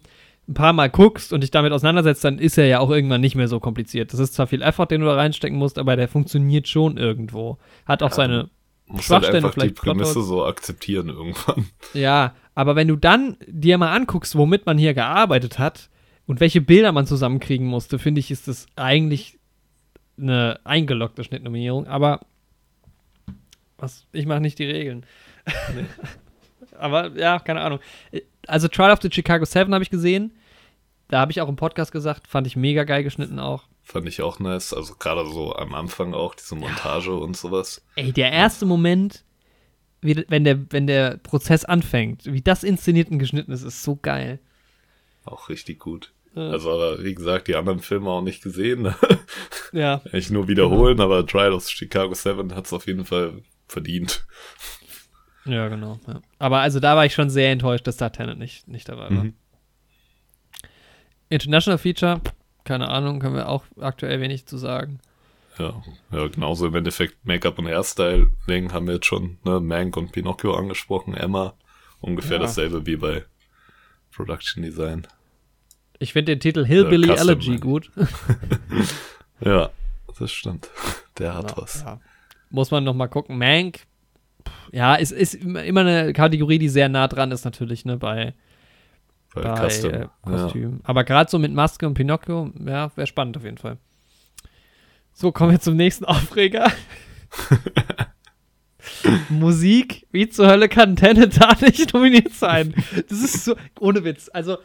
ein paar Mal guckst und dich damit auseinandersetzt, dann ist er ja auch irgendwann nicht mehr so kompliziert. Das ist zwar viel Effort, den du da reinstecken musst, aber der funktioniert schon irgendwo. Hat auch Ja, seine Muss halt Schwachstellen einfach die vielleicht Prämisse Plotholes. so akzeptieren irgendwann. Ja, aber wenn du dann dir mal anguckst, womit man hier gearbeitet hat und welche Bilder man zusammenkriegen musste, finde ich, ist das eigentlich eine eingeloggte Schnittnominierung. Aber was, ich mache nicht die Regeln. aber ja, keine Ahnung. Also Trial of the Chicago 7 habe ich gesehen. Da habe ich auch im Podcast gesagt, fand ich mega geil geschnitten auch. Fand ich auch nice. Also gerade so am Anfang auch, diese Montage und sowas. Ey, der erste Moment, wie, wenn, der, wenn der Prozess anfängt, wie das inszeniert und geschnitten ist, ist so geil. Auch richtig gut. Ja. Also, aber wie gesagt, die anderen Filme auch nicht gesehen. Ja, ich nur wiederholen, aber Trial of Chicago 7 hat es auf jeden Fall verdient. Ja, genau. Ja. Aber also da war ich schon sehr enttäuscht, dass da Tenet nicht, nicht dabei war. Mhm. International Feature, keine Ahnung, können wir auch aktuell wenig zu sagen. Ja, ja, genauso im Endeffekt Make-up und Hairstyling haben wir jetzt schon, ne, Mank und Pinocchio angesprochen, Emma. Ungefähr Ja. dasselbe wie bei Production Design. Ich finde den Titel Hillbilly Allergy meine gut. Ja, das stimmt. Der hat was. Ja. Muss man noch mal gucken. Mank, ja, es ist immer eine Kategorie, die sehr nah dran ist natürlich, ne, bei, Bei, bei Custom. äh, ja. Kostüm. Aber gerade so mit Maske und Pinocchio, ja, wäre spannend auf jeden Fall. So, kommen wir zum nächsten Aufreger. Musik, wie zur Hölle kann Tenet da nicht nominiert sein? Das ist so, ohne Witz. Also,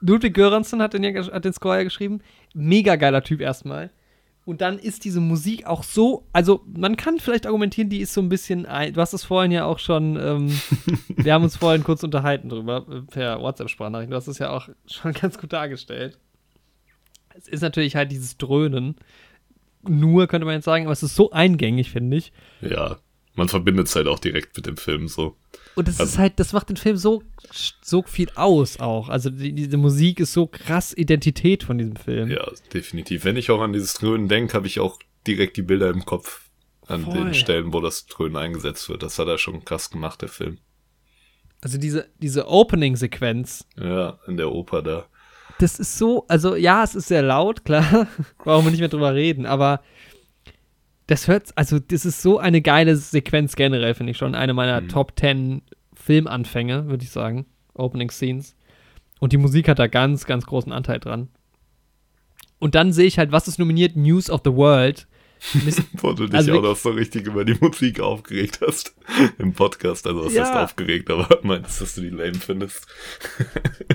Ludwig Göransson hat den, hat den Score ja geschrieben. Mega geiler Typ erstmal. Und dann ist diese Musik auch so, also man kann vielleicht argumentieren, die ist so ein bisschen, du hast es vorhin ja auch schon, ähm, wir haben uns vorhin kurz unterhalten drüber, per WhatsApp-Sprachnachricht, du hast es ja auch schon ganz gut dargestellt. Es ist natürlich halt dieses Dröhnen, nur könnte man jetzt sagen, aber es ist so eingängig, finde ich. ja, Man verbindet es halt auch direkt mit dem Film so. Und das Also- ist halt, das macht den Film so, so viel aus auch. Also die, diese Musik ist so krass Identität von diesem Film. Ja, definitiv. Wenn ich auch an dieses Dröhnen denke, habe ich auch direkt die Bilder im Kopf an Voll. den Stellen, wo das Dröhnen eingesetzt wird. Das hat er schon krass gemacht, der Film. Also diese, diese Opening-Sequenz, Ja, in der Oper da. das ist so, also ja, es ist sehr laut, klar, brauchen wir nicht mehr drüber reden, aber das hört, also das ist so eine geile Sequenz generell, finde ich schon. Eine meiner Mhm. Top 10 Filmanfänge, würde ich sagen. Opening Scenes. Und die Musik hat da ganz, ganz großen Anteil dran. Und dann sehe ich halt, was ist nominiert? News of the World. Wo du dich Also auch noch so richtig über die Musik aufgeregt hast. Im Podcast. Also was Ja. heißt aufgeregt, aber meinst, dass du die lame findest.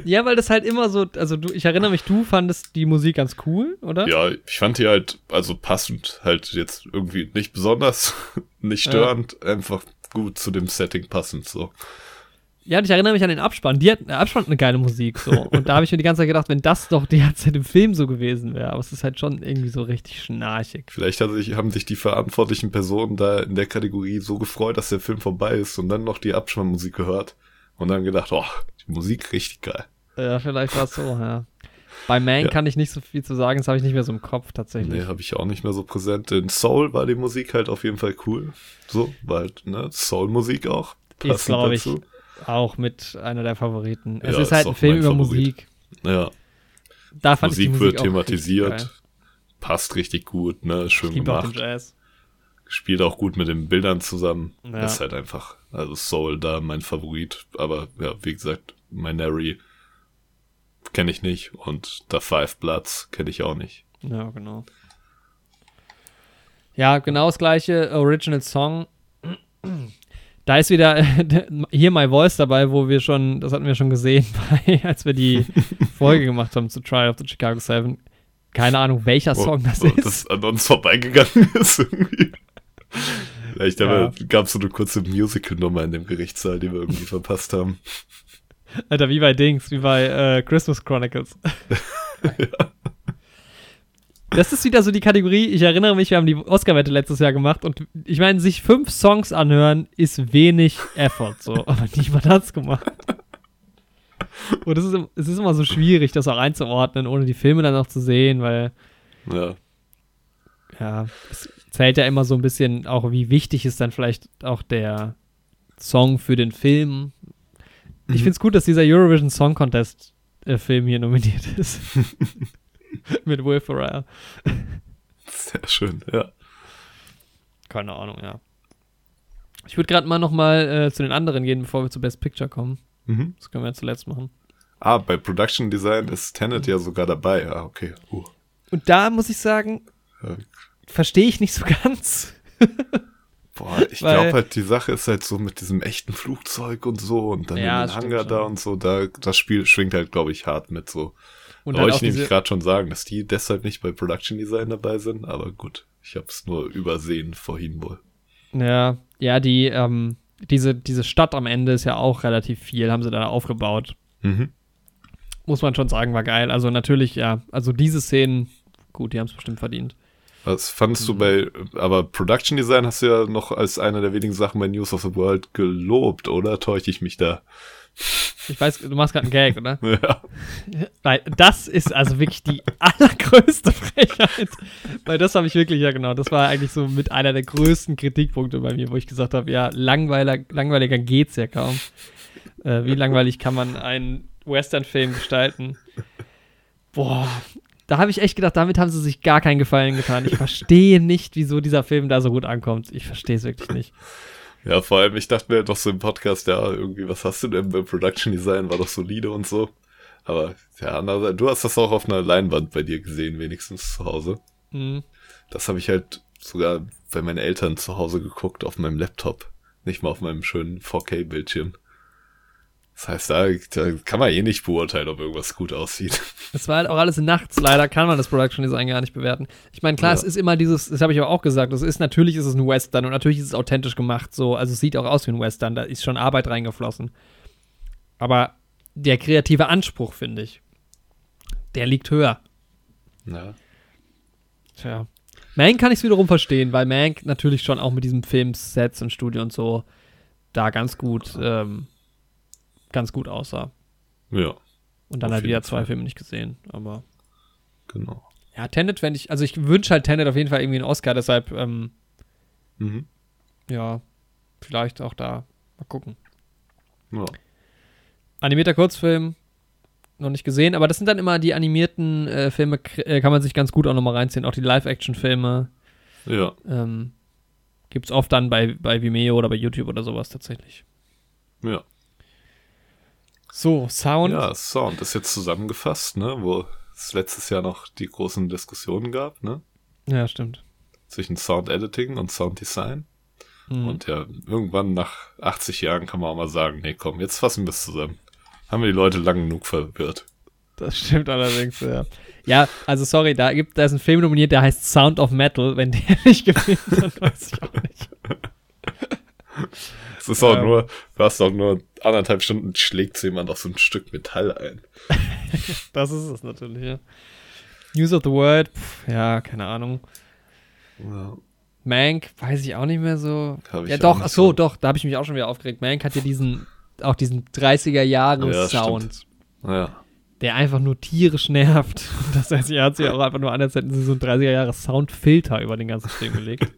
ja, weil das halt immer so, also du, ich erinnere mich, du fandest die Musik ganz cool, oder? Ja, ich fand die halt, also passend, halt jetzt irgendwie nicht besonders, nicht Ja. störend, einfach gut zu dem Setting passend so. Ja, und ich erinnere mich an den Abspann. Die hat, der Abspann hat eine geile Musik so. Und da habe ich mir die ganze Zeit gedacht, wenn das doch die ganze Zeit im Film so gewesen wäre. Aber es ist halt schon irgendwie so richtig schnarchig. Vielleicht sich, haben sich die verantwortlichen Personen da in der Kategorie so gefreut, dass der Film vorbei ist und dann noch die Abspannmusik gehört und dann gedacht, oh, die Musik richtig geil. Ja, vielleicht war es so, ja. Bei Man Ja. kann ich nicht so viel zu sagen, das habe ich nicht mehr so im Kopf tatsächlich. Nee, habe ich auch nicht mehr so präsent. In Soul war die Musik halt auf jeden Fall cool. So, halt, ne, Soul-Musik auch. Ist, glaube ich, dazu. Auch mit einer der Favoriten. Es Ja, ist ist halt ein auch Film über Favorit. Musik. Ja, Da fand ich die Musik Musik wird thematisiert, passt richtig gut, ne, schön Ich liebe auch den gemacht. Jazz. Spielt auch gut mit den Bildern zusammen. Ja. Das ist halt einfach, also Soul da mein Favorit, aber ja, wie gesagt, Minari kenne ich nicht und The Five Bloods kenne ich auch nicht. Ja, genau. Ja, genau das gleiche Original Song. Da ist wieder hier My Voice dabei, wo wir schon, das hatten wir schon gesehen, bei, als wir die Folge gemacht haben zu Trial of the Chicago Seven. Keine Ahnung, welcher Song das wo ist. das an uns vorbeigegangen ist irgendwie. Vielleicht Ja. gab es so eine kurze Musical-Nummer in dem Gerichtssaal, die wir irgendwie verpasst haben. Alter, wie bei Dings, wie bei äh, Christmas Chronicles. Das ist wieder so die Kategorie, ich erinnere mich, wir haben die Oscar-Wette letztes Jahr gemacht und ich meine, sich fünf Songs anhören ist wenig Effort, so, aber niemand hat's gemacht. Und es ist, es ist immer so schwierig, das auch einzuordnen, ohne die Filme dann noch zu sehen, weil, Ja, ja, es zählt ja immer so ein bisschen auch, wie wichtig ist dann vielleicht auch der Song für den Film. Ich Mhm. finde es gut, dass dieser Eurovision Song Contest äh, Film hier nominiert ist. Mit Will Ferrell. sehr schön, ja. Keine Ahnung, ja. Ich würde gerade mal noch mal äh, zu den anderen gehen, bevor wir zu Best Picture kommen. Mhm. Das können wir ja zuletzt machen. Ah, bei Production Design ist Tenet ja sogar dabei. Ja, okay. Uh. Und da muss ich sagen, Ja. verstehe ich nicht so ganz. Boah, ich glaube halt, die Sache ist halt so mit diesem echten Flugzeug und so und dann Ja, in den Hangar da und so, da das Spiel schwingt halt, glaube ich, hart mit so. Und wollte ich nämlich gerade schon sagen, dass die deshalb nicht bei Production Design dabei sind, aber gut, ich habe es nur übersehen vorhin wohl. ja, ja, die, ähm, diese, diese Stadt am Ende ist ja auch relativ viel, haben sie da aufgebaut. Mhm. Muss man schon sagen, war geil. Also natürlich, ja, also diese Szenen, gut, die haben es bestimmt verdient. Was fandest Mhm. du bei, aber Production Design hast du ja noch als eine der wenigen Sachen bei News of the World gelobt, oder? Täusche ich mich da? Ich weiß, du machst gerade einen Gag, oder? Ja. Weil das ist also wirklich die allergrößte Frechheit. Weil das habe ich wirklich, ja genau, das war eigentlich so mit einer der größten Kritikpunkte bei mir, wo ich gesagt habe, ja, langweiler, langweiliger geht's ja kaum. Äh, wie langweilig kann man einen Western-Film gestalten? Boah, da habe ich echt gedacht, damit haben sie sich gar keinen Gefallen getan. Ich verstehe nicht, wieso dieser Film da so gut ankommt. Ich verstehe es wirklich nicht. Ja, vor allem, ich dachte mir doch so im Podcast, ja, irgendwie, was hast du denn bei Production Design? War doch solide und so. Aber, ja, du hast das auch auf einer Leinwand bei dir gesehen, wenigstens zu Hause. Hm. Das habe ich halt sogar bei meinen Eltern zu Hause geguckt, auf meinem Laptop. Nicht mal auf meinem schönen 4K-Bildschirm. Das heißt, da, da kann man eh nicht beurteilen, ob irgendwas gut aussieht. Das war halt auch alles nachts. Leider kann man das Production Design gar nicht bewerten. Ich meine, klar, Ja. es ist immer dieses, das habe ich aber auch gesagt, das ist natürlich ist es ein Western und natürlich ist es authentisch gemacht. So, also es sieht auch aus wie ein Western. Da ist schon Arbeit reingeflossen. Aber der kreative Anspruch, finde ich, der liegt höher. Ja. Tja. Mank kann ich es wiederum verstehen, weil Mank natürlich schon auch mit diesem Film, Sets und Studio und so da ganz gut, ähm, ganz gut aussah. Ja, Und dann halt wieder zwei Fall. Filme nicht gesehen. Aber genau. ja, Tenet, wenn ich, also ich wünsche halt Tenet auf jeden Fall irgendwie einen Oscar, deshalb, ähm, Mhm. ja, vielleicht auch da. Mal gucken. Ja. Animierter Kurzfilm, noch nicht gesehen, aber das sind dann immer die animierten äh, Filme, äh, kann man sich ganz gut auch nochmal reinziehen. Auch die Live-Action-Filme ja, ähm, gibt es oft dann bei, bei Vimeo oder bei YouTube oder sowas tatsächlich. ja. So, Sound. Ja, Sound ist jetzt zusammengefasst, ne, wo es letztes Jahr noch die großen Diskussionen gab, ne, Ja, stimmt. zwischen Sound Editing und Sound Design. Mhm. Und ja, irgendwann nach 80 Jahren kann man auch mal sagen, nee, komm, jetzt fassen wir es zusammen. Haben wir die Leute lang genug verwirrt. Das stimmt allerdings, ja. Ja, also sorry, da gibt da ist ein Film nominiert, der heißt Sound of Metal. Wenn der nicht gewinnt, dann weiß ich auch nicht. Es ist auch Ähm. nur, du hast auch nur anderthalb Stunden schlägt jemand auf so ein Stück Metall ein. Das ist es natürlich, ja. News of the World, pff, ja, keine Ahnung. Ja, Mank, weiß ich auch nicht mehr so. Ja, doch, ach so, so. doch, da habe ich mich auch schon wieder aufgeregt. Mank hat ja diesen, auch diesen 30er Jahre Ja, Sound, ja, der einfach nur tierisch nervt. Das heißt, er hat sich auch einfach nur an, als hätten sie so einen 30er Jahre Soundfilter über den ganzen Film gelegt.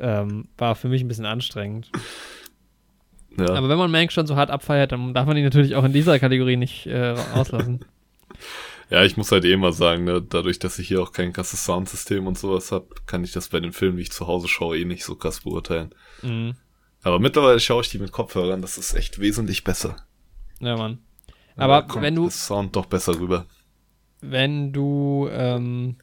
Ähm, war für mich ein bisschen anstrengend. ja. Aber wenn man Mank schon so hart abfeiert, dann darf man ihn natürlich auch in dieser Kategorie nicht äh, auslassen. Ja, ich muss halt eh mal sagen, ne, dadurch, dass ich hier auch kein krasses Soundsystem und sowas habe, kann ich das bei den Filmen, die ich zu Hause schaue, eh nicht so krass beurteilen. mhm. Aber mittlerweile schaue ich die mit Kopfhörern, das ist echt wesentlich besser. Ja, Mann. Da Aber kommt wenn du, das Sound doch besser rüber. wenn du ähm,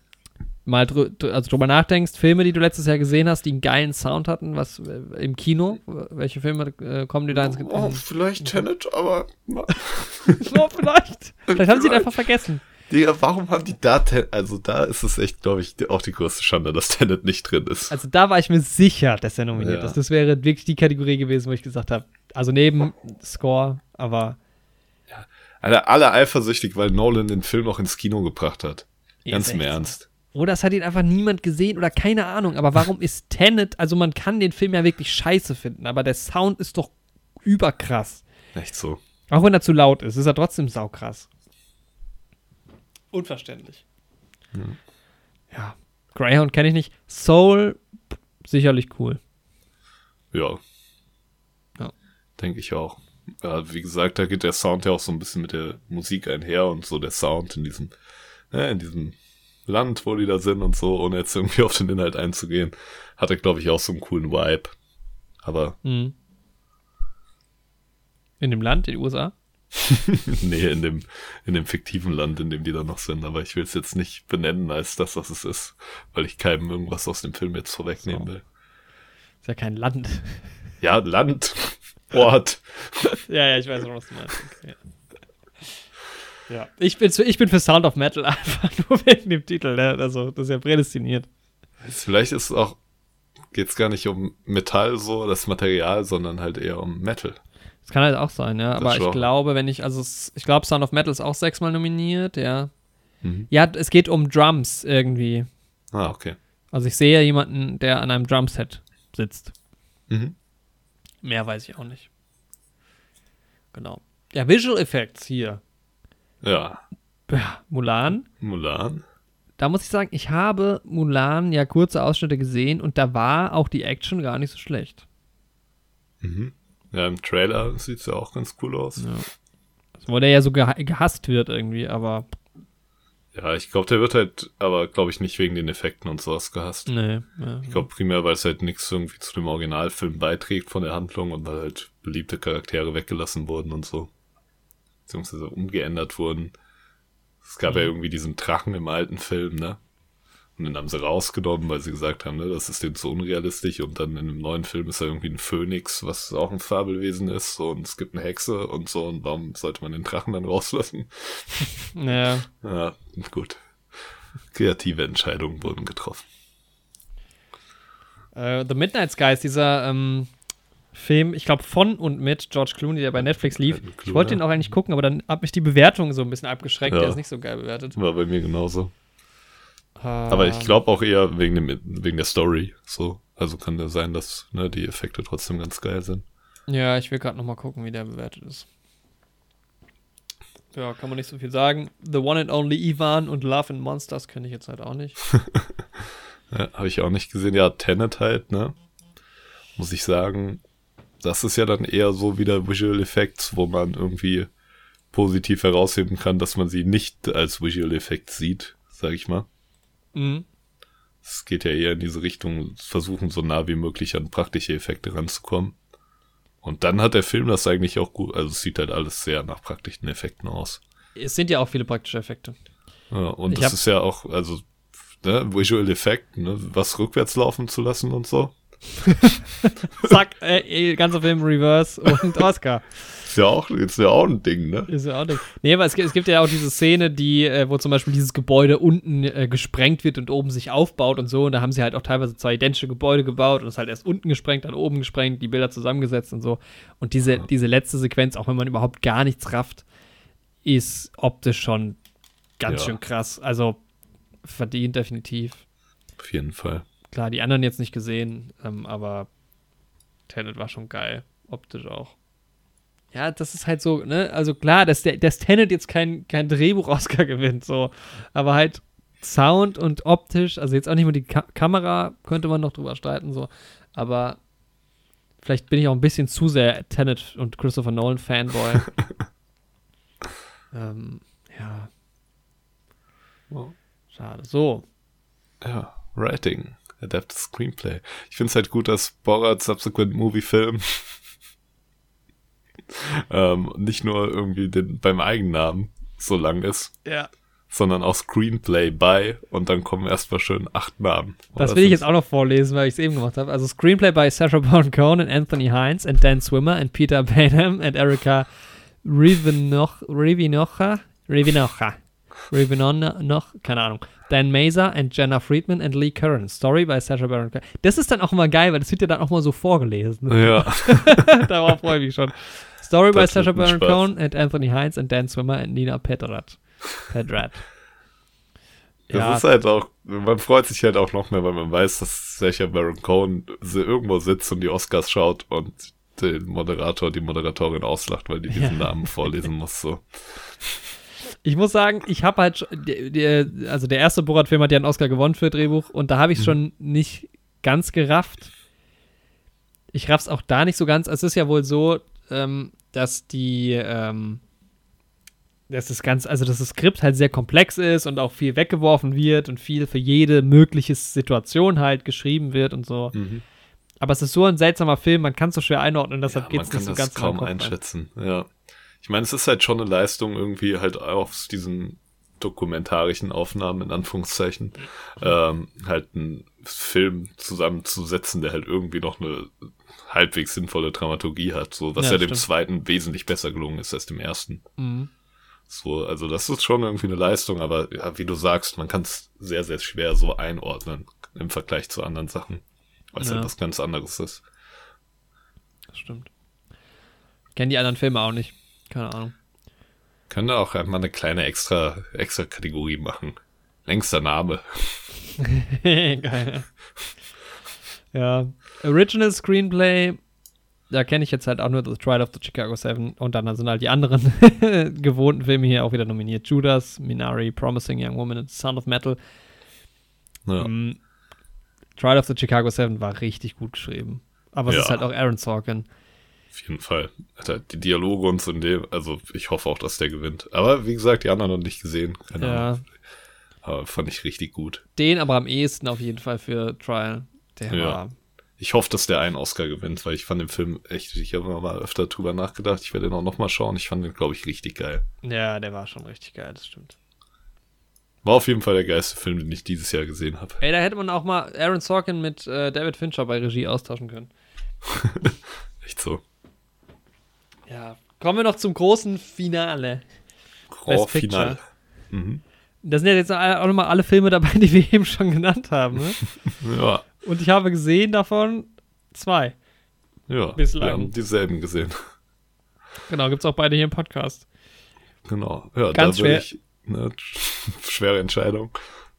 mal drü dr- also drüber nachdenkst, Filme, die du letztes Jahr gesehen hast, die einen geilen Sound hatten, was äh, im Kino, welche Filme äh, kommen dir da ins Oh, vielleicht Tenet, aber oh, vielleicht. Vielleicht haben sie ihn einfach vergessen. Digga, warum haben die da Tenet? Also da ist es echt, glaube ich, auch die größte Schande, dass Tenet nicht drin ist. Also da war ich mir sicher, dass er nominiert Ja. ist. Das wäre wirklich die Kategorie gewesen, wo ich gesagt habe, also neben Score, aber Alle, alle eifersüchtig, weil Nolan den Film auch ins Kino gebracht hat. Ganz im. Ernst. Oder es hat ihn einfach niemand gesehen oder keine Ahnung. Aber warum ist Tenet, also man kann den Film ja wirklich scheiße finden, aber der Sound ist doch überkrass. Echt so. Auch wenn er zu laut ist, ist er trotzdem saukrass. Unverständlich. Ja. Greyhound kenne ich nicht. Soul, sicherlich cool. Ja. Ja. Denke ich auch. Ja, wie gesagt, da geht der Sound ja auch so ein bisschen mit der Musik einher und so der Sound in diesem, ja, in diesem Land, wo die da sind und so, ohne jetzt irgendwie auf den Inhalt einzugehen, hatte, glaube ich, auch so einen coolen Vibe. Aber Mhm. In dem Land, in den USA? nee, in dem, in dem fiktiven Land, in dem die da noch sind. Aber ich will es jetzt nicht benennen als das, was es ist, weil ich keinem irgendwas aus dem Film jetzt vorwegnehmen So. will. Ist ja kein Land. Ja, Land, Ort. ja, ja, ich weiß schon, was du meinst. Okay. Ja, ich bin, ich bin für Sound of Metal einfach nur wegen dem Titel. Ne? Also, das ist ja prädestiniert. Vielleicht ist es auch, geht es gar nicht um Metall so, das Material, sondern halt eher um Metal. Das kann halt auch sein, ja. Aber ich glaube, wenn ich, also, ich glaube, Sound of Metal ist auch sechsmal nominiert, ja. Mhm. Ja, es geht um Drums irgendwie. Ah, okay. Also, ich sehe jemanden, der an einem Drumset sitzt. Mhm. Mehr weiß ich auch nicht. Genau. Ja, Visual Effects hier. Ja, Mulan. Mulan. Da muss ich sagen, ich habe Mulan ja kurze Ausschnitte gesehen und da war auch die Action gar nicht so schlecht. Mhm. Ja, im Trailer sieht es ja auch ganz cool aus. Ja. Also, wo der ja so geha gehasst wird irgendwie, aber Ja, ich glaube, der wird halt, aber glaube ich nicht wegen den Effekten und sowas gehasst. nee. Ja. Ich glaube primär, weil es halt nichts irgendwie zu dem Originalfilm beiträgt von der Handlung und weil halt beliebte Charaktere weggelassen wurden und so. Beziehungsweise umgeändert wurden. Es gab ja irgendwie diesen Drachen im alten Film, ne? Und den haben sie rausgenommen, weil sie gesagt haben, ne, das ist denen zu unrealistisch. Und dann in dem neuen Film ist er irgendwie ein Phönix, was auch ein Fabelwesen ist. So, und es gibt eine Hexe und so. Und warum sollte man den Drachen dann rauslassen? ja. Ja, gut. Kreative Entscheidungen wurden getroffen. Äh, The Midnight Skies, dieser ähm, Film, ich glaube von und mit George Clooney, der bei Netflix lief. Ich wollte den auch eigentlich gucken, aber dann hat mich die Bewertung so ein bisschen abgeschreckt. Ja. Der ist nicht so geil bewertet. War bei mir genauso. Aber ich glaube auch eher wegen, dem, wegen der Story. So. Also kann ja sein, dass ne, die Effekte trotzdem ganz geil sind. Ja, ich will gerade nochmal gucken, wie der bewertet ist. Ja, kann man nicht so viel sagen. The One and Only Ivan und Love and Monsters kenne ich jetzt halt auch nicht. ja, Habe ich auch nicht gesehen. Ja, Tenet halt, ne? Muss ich sagen. Das ist ja dann eher so wieder Visual Effects, wo man irgendwie positiv herausheben kann, dass man sie nicht als Visual Effects sieht, sag ich mal. Mhm. Es geht ja eher in diese Richtung, versuchen so nah wie möglich an praktische Effekte ranzukommen. Und dann hat der Film das eigentlich auch gut, also es sieht halt alles sehr nach praktischen Effekten aus. Es sind ja auch viele praktische Effekte. Ja, und ich das ist ja auch, also, ne, Visual Effekt, ne, was rückwärts laufen zu lassen und so. Zack, äh, ganzer Film Reverse und Oscar. Ist ja auch, ist ja auch ein Ding, ne? Ist ja auch ein Ding. Nee, aber es, es gibt ja auch diese Szene, die, äh, wo zum Beispiel dieses Gebäude unten äh, gesprengt wird und oben sich aufbaut und so. Und da haben sie halt auch teilweise zwei identische Gebäude gebaut und es halt erst unten gesprengt, dann oben gesprengt, die Bilder zusammengesetzt und so. Und diese, ja. diese letzte Sequenz, auch wenn man überhaupt gar nichts rafft, ist optisch schon ganz ja. schön krass. Also verdient definitiv. Auf jeden Fall. Klar, die anderen jetzt nicht gesehen, ähm, aber Tenet war schon geil. Optisch auch. Ja, das ist halt so, ne? Also klar, dass der dass Tenet jetzt kein, kein Drehbuch-Oscar gewinnt, so. Aber halt Sound und optisch, also jetzt auch nicht mehr die Ka Kamera, könnte man noch drüber streiten, so. Aber vielleicht bin ich auch ein bisschen zu sehr Tenet und Christopher Nolan Fanboy. ähm, ja. Schade. So. Ja, Writing. Adapted Screenplay. Ich finde es halt gut, dass Borat Subsequent Movie Film ähm, nicht nur irgendwie den, beim Eigennamen so lang ist. Ja. Sondern auch Screenplay bei und dann kommen erstmal schön acht Namen. Das will ich jetzt auch noch vorlesen, weil ich es eben gemacht habe. Also Screenplay by Sacha Baron Cohen and Anthony Hines and Dan Swimmer and Peter Bainham and Erika Rivinocha. Rivinocha? Rivinocha. Rivinocha, keine Ahnung. Dan Mazer and Jenna Friedman and Lee Curran. Story by Sacha Baron Cohen. Das ist dann auch immer geil, weil das wird ja dann auch mal so vorgelesen. Ja. Darauf freue ich mich schon. Story by Sacha Baron Cohen and Anthony Hines and Dan Swimmer and Nina Pedrat. Pedrat. Das ja. ist halt auch, man freut sich halt auch noch mehr, weil man weiß, dass Sacha Baron Cohen irgendwo sitzt und die Oscars schaut und den Moderator, die Moderatorin auslacht, weil die diesen ja. Namen vorlesen muss. So. Ich muss sagen, ich habe halt, also der erste Borat-Film hat ja einen Oscar gewonnen für Drehbuch und da habe ich es mhm. schon nicht ganz gerafft. Ich raff's auch da nicht so ganz. Es ist ja wohl so, ähm, dass die, ähm, dass das ganz, also dass das Skript halt sehr komplex ist und auch viel weggeworfen wird und viel für jede mögliche Situation halt geschrieben wird und so. Mhm. Aber es ist so ein seltsamer Film, man kann es so schwer einordnen, deshalb ja, geht es nicht so ganz kaum einschätzen. Ja. Ich meine, es ist halt schon eine Leistung, irgendwie halt auf diesen dokumentarischen Aufnahmen, in Anführungszeichen, ähm, halt einen Film zusammenzusetzen, der halt irgendwie noch eine halbwegs sinnvolle Dramaturgie hat, so was ja, ja dem zweiten wesentlich besser gelungen ist als dem ersten. Mhm. So, also das ist schon irgendwie eine Leistung, aber ja, wie du sagst, man kann es sehr, sehr schwer so einordnen im Vergleich zu anderen Sachen, weil es ja. halt was ganz anderes ist. Das stimmt. Kennen die anderen Filme auch nicht. Keine Ahnung. Können da auch einmal eine kleine extra, extra Kategorie machen. Längster Name. Geil. Ja. Original Screenplay, da kenne ich jetzt halt auch nur The Trial of the Chicago Seven und dann sind halt die anderen gewohnten Filme hier auch wieder nominiert. Judas, Minari, Promising Young Woman and Son of Metal. Ja. Um, ähm, Trial of the Chicago Seven war richtig gut geschrieben. Aber es ja. ist halt auch Aaron Sorkin. Auf jeden Fall. Die Dialoge und so in dem, also ich hoffe auch, dass der gewinnt. Aber wie gesagt, die anderen noch nicht gesehen. Keine ja. Ahnung. Aber fand ich richtig gut. Den aber am ehesten auf jeden Fall für Trial. Der ja. war. Ich hoffe, dass der einen Oscar gewinnt, weil ich fand den Film echt, ich habe mal öfter drüber nachgedacht. Ich werde den auch nochmal schauen. Ich fand den, glaube ich, richtig geil. Ja, der war schon richtig geil, das stimmt. War auf jeden Fall der geilste Film, den ich dieses Jahr gesehen habe. Ey, da hätte man auch mal Aaron Sorkin mit äh, David Fincher bei Regie austauschen können. echt so. Ja, kommen wir noch zum großen Finale. Grand Finale. Mhm. Da sind ja jetzt auch nochmal alle Filme dabei, die wir eben schon genannt haben. Ne? ja. Und ich habe gesehen davon zwei. Ja, bislang. wir haben dieselben gesehen. Genau, gibt es auch beide hier im Podcast. Genau. Ja, Ganz schwer. ich, ne, schwere Entscheidung.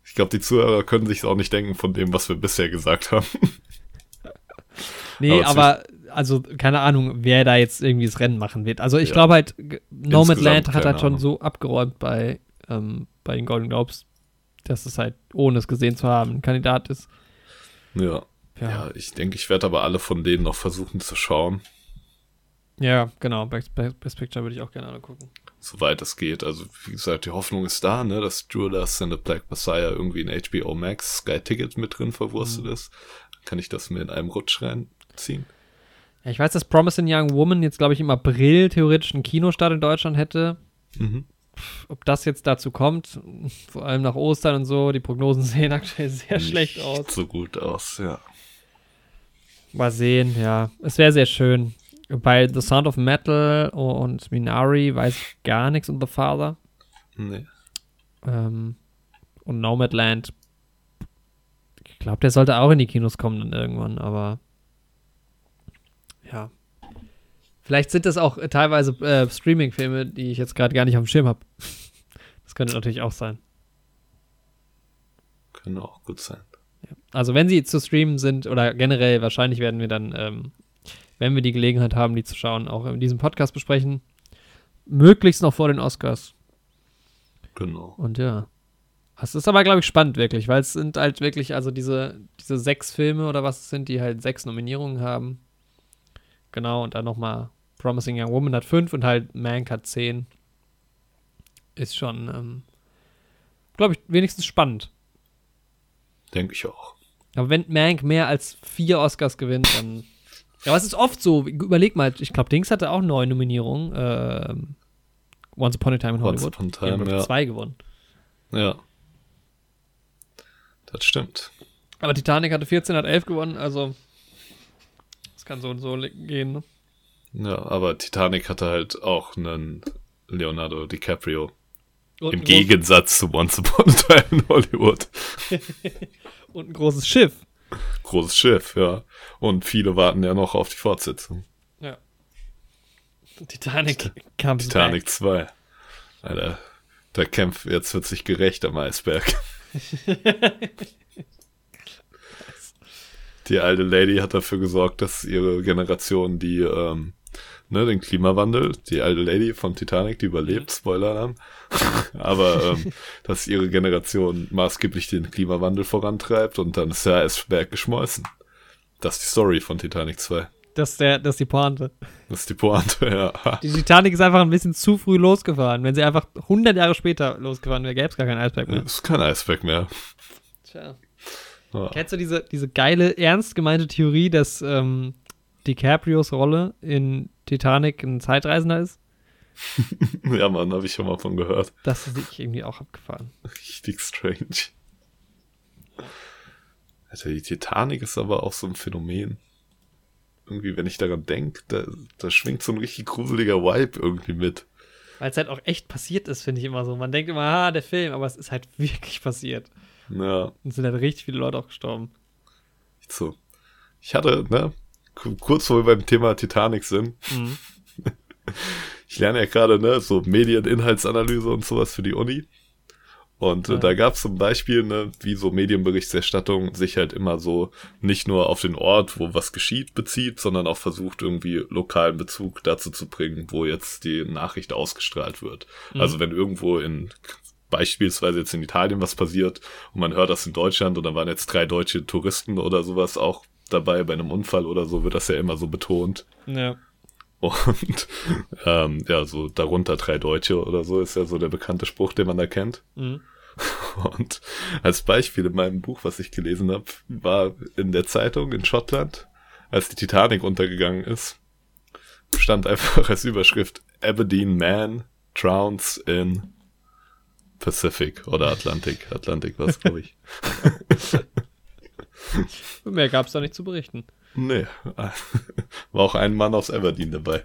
Ich glaube, die Zuhörer können sich auch nicht denken von dem, was wir bisher gesagt haben. Nee, Aber aber, also keine Ahnung, wer da jetzt irgendwie das Rennen machen wird. Also ich Ja. glaube halt, Nomadland hat halt schon Ahnung. so abgeräumt bei, ähm, bei den Golden Globes, dass es halt, ohne es gesehen zu haben, ein Kandidat ist. Ja. Ja, Ja, ich denke, ich werde aber alle von denen noch versuchen zu schauen, ja genau. Best, Best, Best Picture würde ich auch gerne angucken. soweit es geht. Also, wie gesagt, die Hoffnung ist da, ne, dass Judas and the Black Messiah irgendwie in HBO Max Sky Ticket mit drin verwurstet Mhm. ist. Kann ich das mir in einem Rutsch reinziehen? Ich weiß, dass Promising Young Woman jetzt, glaube ich, im April theoretisch einen Kinostart in Deutschland hätte. Mhm. Ob das jetzt dazu kommt, vor allem nach Ostern und so, die Prognosen sehen aktuell sehr schlecht Nicht aus. so gut aus, ja. Mal sehen, ja. Es wäre sehr schön. Bei The Sound of Metal und Minari weiß ich gar nichts und The Father. Nee. Ähm, und Nomadland. Ich glaube, der sollte auch in die Kinos kommen dann irgendwann, aber ja. Vielleicht sind das auch äh, teilweise äh, Streaming-Filme, die ich jetzt gerade gar nicht auf dem Schirm habe. Das könnte natürlich auch sein. Könnte auch gut sein. Also wenn sie zu streamen sind oder generell wahrscheinlich werden wir dann, ähm, wenn wir die Gelegenheit haben, die zu schauen, auch in diesem Podcast besprechen. Möglichst noch vor den Oscars. Genau. Und ja. Es ist aber, glaube ich, spannend wirklich, weil es sind halt wirklich, also diese, diese sechs Filme oder was es sind, die halt sechs Nominierungen haben. Genau, und dann nochmal Promising Young Woman hat fünf und halt Mank hat zehn. Ist schon, ähm, glaube ich, wenigstens spannend. Denke ich auch. Aber wenn Mank mehr als vier Oscars gewinnt, dann. Ja, aber es ist oft so. Überleg mal, ich glaube, Dings hatte auch neun Nominierungen. Ähm, Once Upon a Time in Once Hollywood. Upon a Die haben, Time, ja. zwei gewonnen. Ja. Das stimmt. Aber Titanic hatte 14, hat 11 gewonnen, also. Kann so und so gehen, ne? Ja, aber Titanic hatte halt auch einen Leonardo DiCaprio. Und Im Gegensatz zu Once Upon a Time in Hollywood. Und ein großes Schiff. Großes Schiff, ja. Und viele warten ja noch auf die Fortsetzung. Ja. Titanic kam Titanic 2. Alter, der Kampf, jetzt wird sich gerecht am Eisberg. die alte Lady hat dafür gesorgt, dass ihre Generation die, ähm, ne, den Klimawandel, die alte Lady von Titanic, die überlebt, Spoiler dann, aber ähm, dass ihre Generation maßgeblich den Klimawandel vorantreibt und dann ist der Eisberg geschmolzen. Das ist die Story von Titanic 2. Das ist, der, das ist die Pointe. Das ist die Pointe, ja. Die Titanic ist einfach ein bisschen zu früh losgefahren. Wenn sie einfach 100 Jahre später losgefahren wäre, gäbe es gar keinen Eisberg mehr. Das ist kein Eisberg mehr. Tja. Ja. Kennst du diese, diese geile, ernst gemeinte Theorie, dass ähm, DiCaprios Rolle in Titanic ein Zeitreisender ist? Ja, Mann, habe ich schon mal von gehört. Das ist ich irgendwie auch abgefahren. Richtig strange. Alter, die Titanic ist aber auch so ein Phänomen. Irgendwie, wenn ich daran denke, da, da schwingt so ein richtig gruseliger Vibe irgendwie mit. Weil es halt auch echt passiert ist, finde ich immer so. Man denkt immer, ah, der Film, aber es ist halt wirklich passiert. Ja, Und sind halt richtig viele Leute auch gestorben. so. Ich hatte, ne, ku- kurz wo wir beim Thema Titanic sind, Mhm. ich lerne ja gerade, ne, so Medieninhaltsanalyse und sowas für die Uni. Und äh, Ja. da gab es zum Beispiel, ne, wie so Medienberichterstattung sich halt immer so nicht nur auf den Ort, wo was geschieht, bezieht, sondern auch versucht, irgendwie lokalen Bezug dazu zu bringen, wo jetzt die Nachricht ausgestrahlt wird. Mhm. Also wenn irgendwo in beispielsweise jetzt in Italien was passiert und man hört das in Deutschland und dann waren jetzt drei deutsche Touristen oder sowas auch dabei bei einem Unfall oder so, wird das ja immer so betont. Ja. Und ähm, ja, so darunter drei Deutsche oder so ist ja so der bekannte Spruch, den man da kennt. Mhm. Und als Beispiel in meinem Buch, was ich gelesen habe, war in der Zeitung in Schottland, als die Titanic untergegangen ist, stand einfach als Überschrift Aberdeen Man drowns in Pacific oder Atlantik. Atlantik war es, glaube ich. Mehr gab es da nicht zu berichten. Nee, war auch ein Mann aus Aberdeen dabei.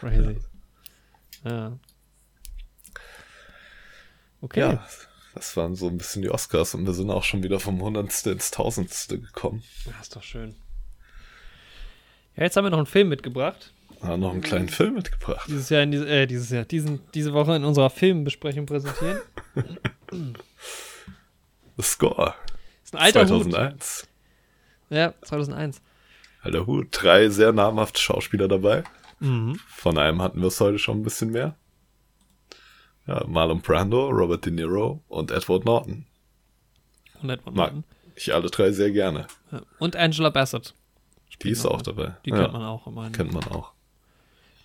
Crazy. Ja. Okay. Ja, das waren so ein bisschen die Oscars und wir sind auch schon wieder vom Hundertste ins Tausendste gekommen. Ja, ist doch schön. Ja, jetzt haben wir noch einen Film mitgebracht. Haben noch einen kleinen Film mitgebracht. Dieses Jahr, in äh, dieses Jahr, diesen, diese Woche in unserer Filmbesprechung präsentieren. The Score. Ist ein alter 2001. Hut. Ja, 2001. Alter Hut. Drei sehr namhafte Schauspieler dabei. Mhm. Von einem hatten wir es heute schon ein bisschen mehr. Ja, Marlon Brando, Robert De Niro und Edward Norton. Und Edward Mag Norton. ich alle drei sehr gerne. Und Angela Bassett. Die ist auch dabei. Die ja, kennt man auch. Immerhin. kennt man auch.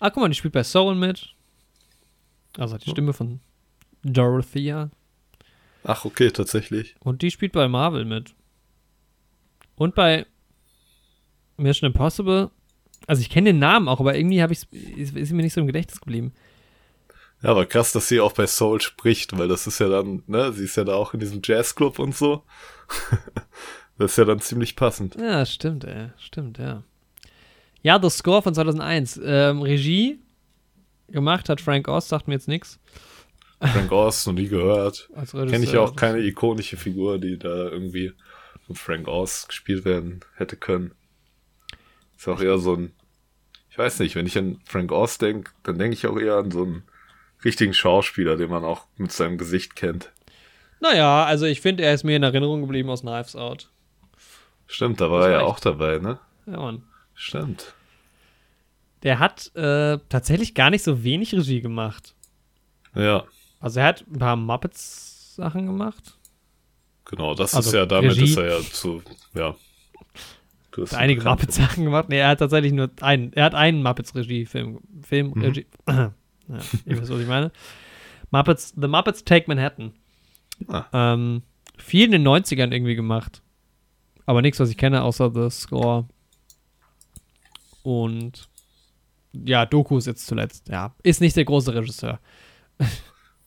Ah, guck mal, die spielt bei Soul mit. Also hat die Stimme von Dorothea. Ach, okay, tatsächlich. Und die spielt bei Marvel mit. Und bei Mission Impossible. Also ich kenne den Namen auch, aber irgendwie habe ich ist, ist mir nicht so im Gedächtnis geblieben. Ja, aber krass, dass sie auch bei Soul spricht, weil das ist ja dann, ne, sie ist ja da auch in diesem Jazzclub und so. das ist ja dann ziemlich passend. Ja, stimmt, ey. Stimmt, ja. Ja, The Score von 2001. Ähm, Regie gemacht hat Frank Oz, sagt mir jetzt nichts. Frank Oz, noch nie gehört. Kenne ich auch keine ikonische Figur, die da irgendwie von Frank Oz gespielt werden hätte können. Ist auch eher so ein, ich weiß nicht, wenn ich an Frank Oz denke, dann denke ich auch eher an so einen richtigen Schauspieler, den man auch mit seinem Gesicht kennt. Naja, also ich finde, er ist mir in Erinnerung geblieben aus Knives Out. Stimmt, da war er ja auch dabei, ne? Ja, Mann. Stimmt. Der hat äh, tatsächlich gar nicht so wenig Regie gemacht. Ja, Also er hat ein paar Muppets-Sachen gemacht. genau, das Also ist ja, damit Regie. ist er ja zu, ja. Ihn einige Muppets-Sachen gemacht. Nee, er hat tatsächlich nur einen. Er hat einen Muppets-Regie-Film. Film, Mhm. Regie. ja, ihr wisst, was ich meine. Muppets, The Muppets Take Manhattan. Ah. Ähm, viel in den 90ern irgendwie gemacht. Aber nichts, was ich kenne, außer The Score. Und ja, Dokus jetzt zuletzt. Ja, ist nicht der große Regisseur.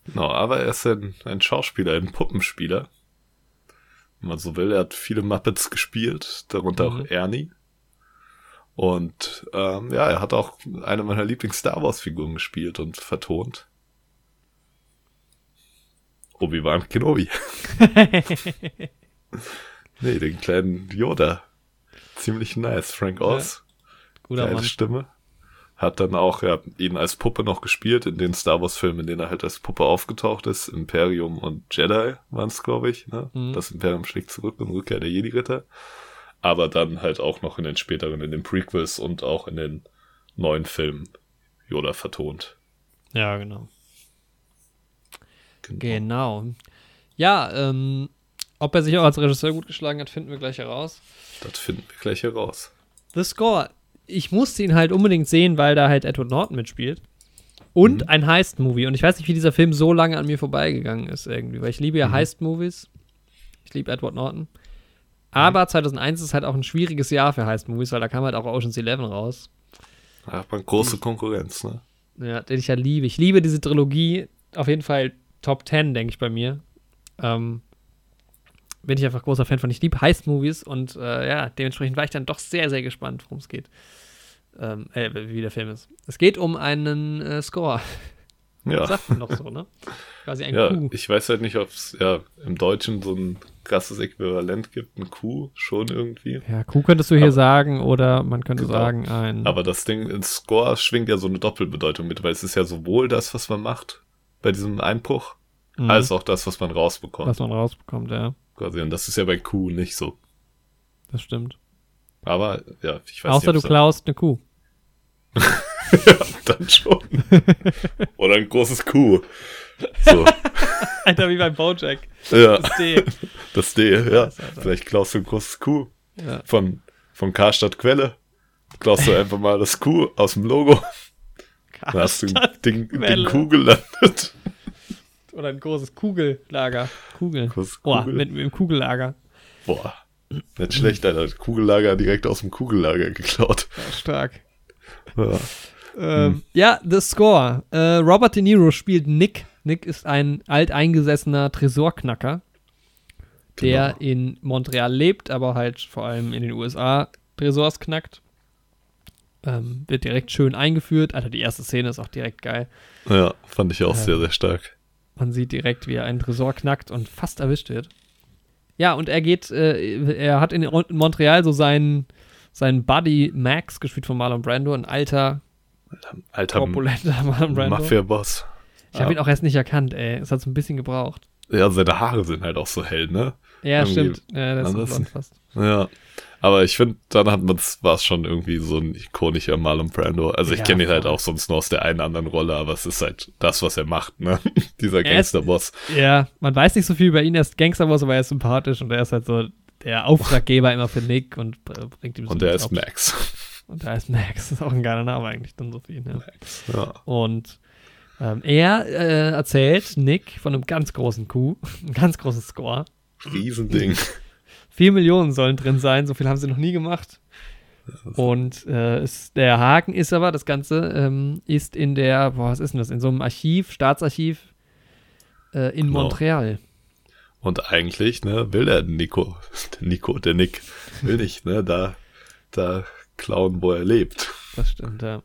Genau, aber er ist ein, ein Schauspieler, ein Puppenspieler. Wenn man so will, er hat viele Muppets gespielt, darunter Mhm. auch Ernie. Und ähm, ja, er hat auch eine meiner Lieblings-Star Wars-Figuren gespielt und vertont. Obi-Wan Kenobi. nee, den kleinen Yoda. Ziemlich nice. Frank Oz. Guter Geile Mann. Stimme. Hat dann auch ja, ihn als Puppe noch gespielt in den Star Wars-Filmen, in denen er halt als Puppe aufgetaucht ist. Imperium und Jedi waren es, glaube ich. Ne? Mhm. Das Imperium schlägt zurück und Rückkehr der Jedi-Ritter. Aber dann halt auch noch in den späteren, in den Prequels und auch in den neuen Filmen Yoda vertont. Ja, genau. Genau. Genau. Ja, ähm, ob er sich auch als Regisseur gut geschlagen hat, finden wir gleich heraus. Das finden wir gleich heraus. The Score. Ich musste ihn halt unbedingt sehen, weil da halt Edward Norton mitspielt. Und Mhm. ein Heist-Movie. Und ich weiß nicht, wie dieser Film so lange an mir vorbeigegangen ist irgendwie, weil ich liebe ja Mhm. Heist-Movies. Ich liebe Edward Norton. Aber 2001 ist halt auch ein schwieriges Jahr für Heist-Movies, weil da kam halt auch Ocean's Eleven raus. Da hat man große Konkurrenz, ne? Ja, den ich ja liebe. Ich liebe diese Trilogie. Auf jeden Fall Top 10, denke ich bei mir. Ähm, bin ich einfach großer Fan von. Ich liebe Heist-Movies und äh, ja, dementsprechend war ich dann doch sehr, sehr gespannt, worum es geht. Ähm, äh, wie der Film ist. Es geht um einen äh, Score. Ja. Sagt man doch so, ne? Quasi ein Ja, Coup. ich weiß halt nicht, ob es ja im Deutschen so ein krasses Äquivalent gibt, ein Q schon irgendwie. Ja, Coup könntest du hier Aber- sagen oder man könnte Genau. sagen ein. Aber das Ding, in Score schwingt ja so eine Doppelbedeutung mit, weil es ist ja sowohl das, was man macht bei diesem Einbruch, Mhm. als auch das, was man rausbekommt. was man rausbekommt, ja. Quasi. Und das ist ja bei Q nicht so. Das stimmt. Aber ja, ich weiß Außer du nicht. ob's klaust eine Kuh. dann, dann schon. Oder ein großes Q. So, Alter, wie beim Bojack. ja, Das D. das D, ja. Vielleicht klaust du ein großes Q ja. von, von Karstadt Quelle. Klaust du einfach mal das Q aus dem Logo. Dann hast du ein Ding, Quelle. Ding Q gelandet. Oder ein großes Kugellager. Kugel. Großes Boah, Kugel. mit, mit dem Kugellager. Boah. Nicht schlecht, Alter. Kugellager direkt aus dem Kugellager geklaut. Ja, stark. Ja. Ähm, Ja, The Score. Äh, Robert De Niro spielt Nick. Nick ist ein alteingesessener Tresorknacker, der Genau. in Montreal lebt, aber halt vor allem in den USA Tresors knackt. Ähm, wird direkt schön eingeführt. Alter, die erste Szene ist auch direkt geil. Ja, fand ich auch Ja. sehr, sehr stark. Man sieht direkt, wie er einen Tresor knackt und fast erwischt wird. Ja, und er geht, äh, er hat in Montreal so seinen, seinen Buddy Max, gespielt von Marlon Brando, ein alter, Alter korpulenter Marlon Brando. Mafia-Boss. Ich habe ihn auch erst nicht erkannt, ey. Es hat so ein bisschen gebraucht. Ja, seine Haare sind halt auch so hell, ne? Ja, Irgendwie stimmt. Ja, das ist anders. blond fast. Ja. Aber ich finde, dann hat man's, war es schon irgendwie so ein ikonischer Marlon Brando. Also ich Ja, kenne ihn halt auch sonst nur aus der einen anderen Rolle, aber es ist halt das, was er macht, ne? Dieser Er ist- Gangsterboss. Ja, man weiß nicht so viel über ihn. Er ist Gangsterboss, aber er ist sympathisch und er ist halt so der Auftraggeber immer für Nick und äh, bringt ihm so Und er ist. Max. Und er ist Max. Das ist auch ein geiler Name eigentlich dann so für ihn. Ja. Max. Ja. Und ähm, er äh, erzählt Nick von einem ganz großen Coup, ein ganz großes Score. Riesending. Vier Millionen sollen drin sein, so viel haben sie noch nie gemacht. Und äh, es, der Haken ist aber, das Ganze ähm, ist in der, boah, was ist denn das, in so einem Archiv, Staatsarchiv äh, in Genau. Montreal. Und eigentlich, ne, will der Nico, der Nico, der Nick, will nicht, ne, da, da klauen, wo er lebt. Das stimmt, ja.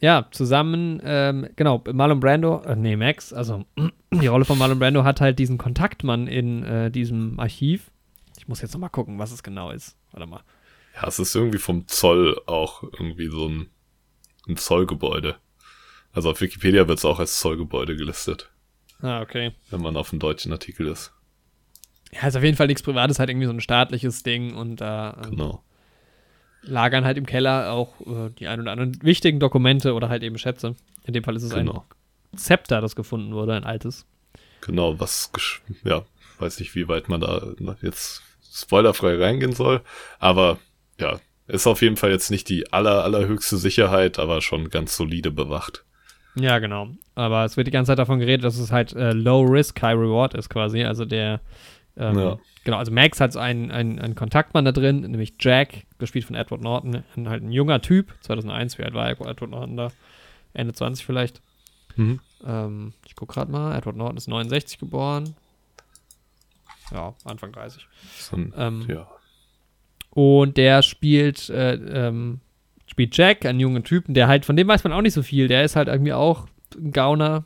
Ja, zusammen, ähm, genau, Marlon Brando, äh, nee, Max, also die Rolle von Marlon Brando hat halt diesen Kontaktmann in äh, diesem Archiv. Ich muss jetzt nochmal gucken, was es genau ist. Warte mal. Ja, es ist irgendwie vom Zoll auch irgendwie so ein, ein Zollgebäude. Also auf Wikipedia wird es auch als Zollgebäude gelistet, Ah, okay. wenn man auf dem deutschen Artikel ist. Ja, ist auf jeden Fall nichts Privates, halt irgendwie so ein staatliches Ding und da ähm, Genau. Lagern halt im Keller auch äh, die ein oder anderen wichtigen Dokumente oder halt eben Schätze. In dem Fall ist es Genau. ein Zepter, das gefunden wurde, ein altes. Genau, was, ja, weiß nicht, wie weit man da jetzt spoilerfrei reingehen soll, aber ja, ist auf jeden Fall jetzt nicht die aller, allerhöchste Sicherheit, aber schon ganz solide bewacht. Ja, genau. Aber es wird die ganze Zeit davon geredet, dass es halt äh, Low Risk, High Reward ist quasi. Also der, ähm, Ja. genau, also Max hat so einen, einen, einen Kontaktmann da drin, nämlich Jack, gespielt von Edward Norton, ein, halt ein junger Typ, 2001, wie alt war Edward Norton da? Ende 20 vielleicht. Mhm. Ähm, ich guck gerade mal, Edward Norton ist 69 geboren. Ja, Anfang 30. So ein, Ähm, ja. Und der spielt, äh, ähm, spielt Jack, einen jungen Typen, der halt, von dem weiß man auch nicht so viel. Der ist halt irgendwie auch ein Gauner,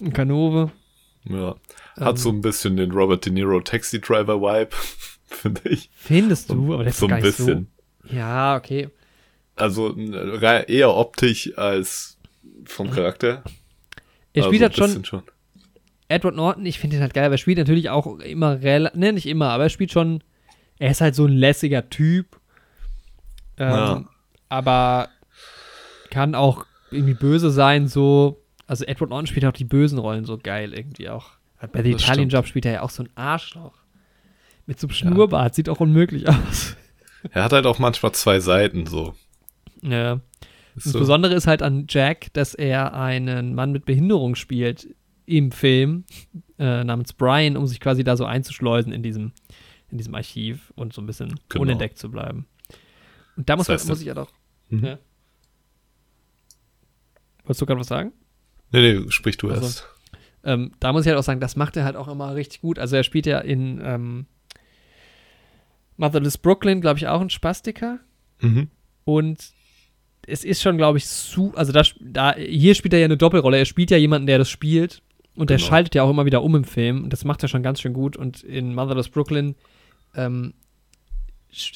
ein Kanove. Ja. Hat Ähm, so ein bisschen den Robert De Niro Taxi Driver Vibe, finde ich. Findest du, aber der ist so doch gar ein bisschen. so. Ja, okay. Also eher optisch als vom Charakter. Er Also spielt ein halt schon. Edward Norton, ich finde ihn halt geil, aber er spielt natürlich auch immer relativ, ne, nicht immer, aber er spielt schon, er ist halt so ein lässiger Typ. Ähm, Ja. Aber kann auch irgendwie böse sein, so. Also Edward Norton spielt auch die bösen Rollen so geil irgendwie auch. Bei The Das Italian stimmt. Job spielt er ja auch so ein Arschloch. Mit so einem Schnurrbart, sieht auch unmöglich aus. Er hat halt auch manchmal zwei Seiten so. Ja. Das So. Besondere ist halt an Jack, dass er einen Mann mit Behinderung spielt im Film äh, namens Brian, um sich quasi da so einzuschleusen in diesem, in diesem Archiv und so ein bisschen Genau. unentdeckt zu bleiben. Und da muss, Das heißt, man, muss ich ja doch. Mhm. Ja. Wolltest du gerade was sagen? Nee, nee, sprich du Also, erst. Ähm, da muss ich halt auch sagen, das macht er halt auch immer richtig gut. Also er spielt ja in ähm, Motherless Brooklyn, glaube ich, auch ein Spastiker. Mhm. Und es ist schon, glaube ich, zu. Also da, da, hier spielt er ja eine Doppelrolle. Er spielt ja jemanden, der das spielt. Und der Genau. schaltet ja auch immer wieder um im Film. Und das macht er schon ganz schön gut. Und in Motherless Brooklyn, ähm,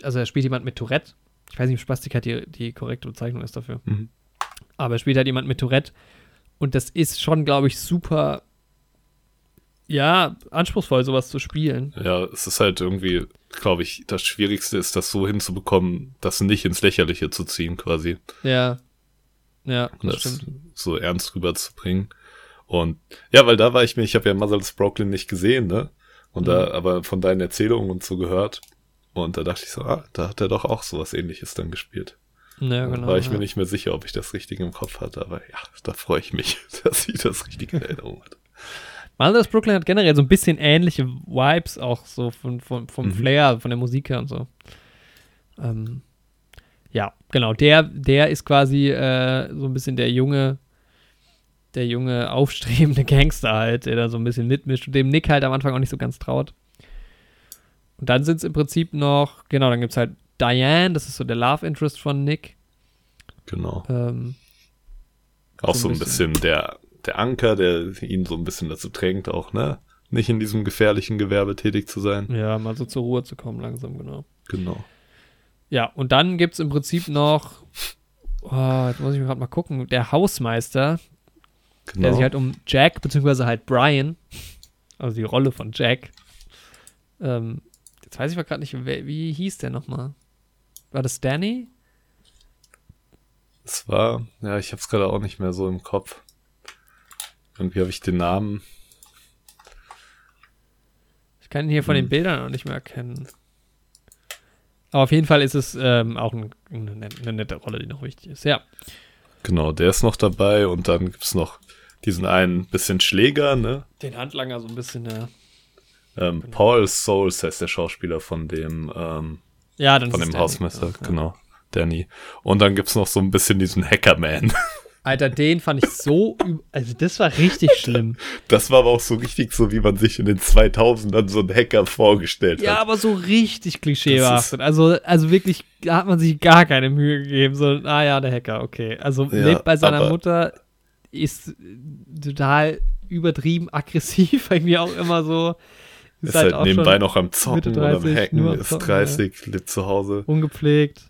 also er spielt jemand mit Tourette. Ich weiß nicht, ob Spastik halt die, die korrekte Bezeichnung ist dafür. Mhm. Aber er spielt halt jemand mit Tourette. Und das ist schon, glaube ich, super, ja, anspruchsvoll, sowas zu spielen. Ja, es ist halt irgendwie, glaube ich, das Schwierigste ist, das so hinzubekommen, das nicht ins Lächerliche zu ziehen, quasi. Ja. Ja, Und das das so ernst rüberzubringen. Und ja, weil da war ich mir, ich habe ja Motherless Brooklyn nicht gesehen, ne? Und da, Mhm. aber von deinen Erzählungen und so gehört. Und da dachte ich so, ah, da hat er doch auch sowas ähnliches dann gespielt. Ja, Da genau. war ich ja. mir nicht mehr sicher, ob ich das richtig im Kopf hatte, aber ja, da freue ich mich, dass ich das richtige in Erinnerung hatte. Motherless Brooklyn hat generell so ein bisschen ähnliche Vibes auch so von, von, vom Mhm. Flair, von der Musik her und so. Ähm, ja, genau. Der, der ist quasi äh, so ein bisschen der junge, der junge, aufstrebende Gangster halt, der da so ein bisschen mitmischt und dem Nick halt am Anfang auch nicht so ganz traut. Und dann sind es im Prinzip noch, genau, dann gibt es halt Diane, das ist so der Love Interest von Nick. Genau. Ähm, Auch So ein ein bisschen der, der Anker, der ihn so ein bisschen dazu drängt, auch, ne? Nicht in diesem gefährlichen Gewerbe tätig zu sein. ja, mal so zur Ruhe zu kommen langsam, genau. Genau. Ja, und dann gibt es im Prinzip noch, oh, jetzt muss ich mir gerade mal gucken, der Hausmeister, Genau. der sich halt um Jack, beziehungsweise halt Brian, also die Rolle von Jack, Ähm, jetzt weiß ich mal gerade nicht, wer, wie hieß der nochmal? War das Danny? Es war, ja, ich hab's gerade auch nicht mehr so im Kopf. Irgendwie habe ich den Namen. Ich kann ihn hier von den Hm. Bildern auch nicht mehr erkennen. Aber auf jeden Fall ist es ähm, auch ein, eine, eine nette Rolle, die noch wichtig ist. Ja. Genau, der ist noch dabei und dann gibt's noch diesen einen bisschen Schläger, ne? Den Handlanger so ein bisschen, ja. Ähm, Genau. Paul Souls heißt der Schauspieler von dem, ähm, Ja, dann von es dem. Hausmeister, ja. genau. Danny. Und dann gibt's noch so ein bisschen diesen Hackerman. Alter, den fand ich so, also das war richtig schlimm. Das war aber auch so richtig so, wie man sich in den 2000ern so einen Hacker vorgestellt Ja, hat. aber so richtig klischeebehaftet. Also, also wirklich, da hat man sich gar keine Mühe gegeben. So, ah ja, der Hacker, okay. Also Ja, lebt bei seiner Mutter, ist total übertrieben aggressiv, irgendwie auch immer so. Ist halt, auch nebenbei noch am Zocken Mitte und am 30, Hacken, am ist Zocken, 30, lebt zu Hause, ungepflegt.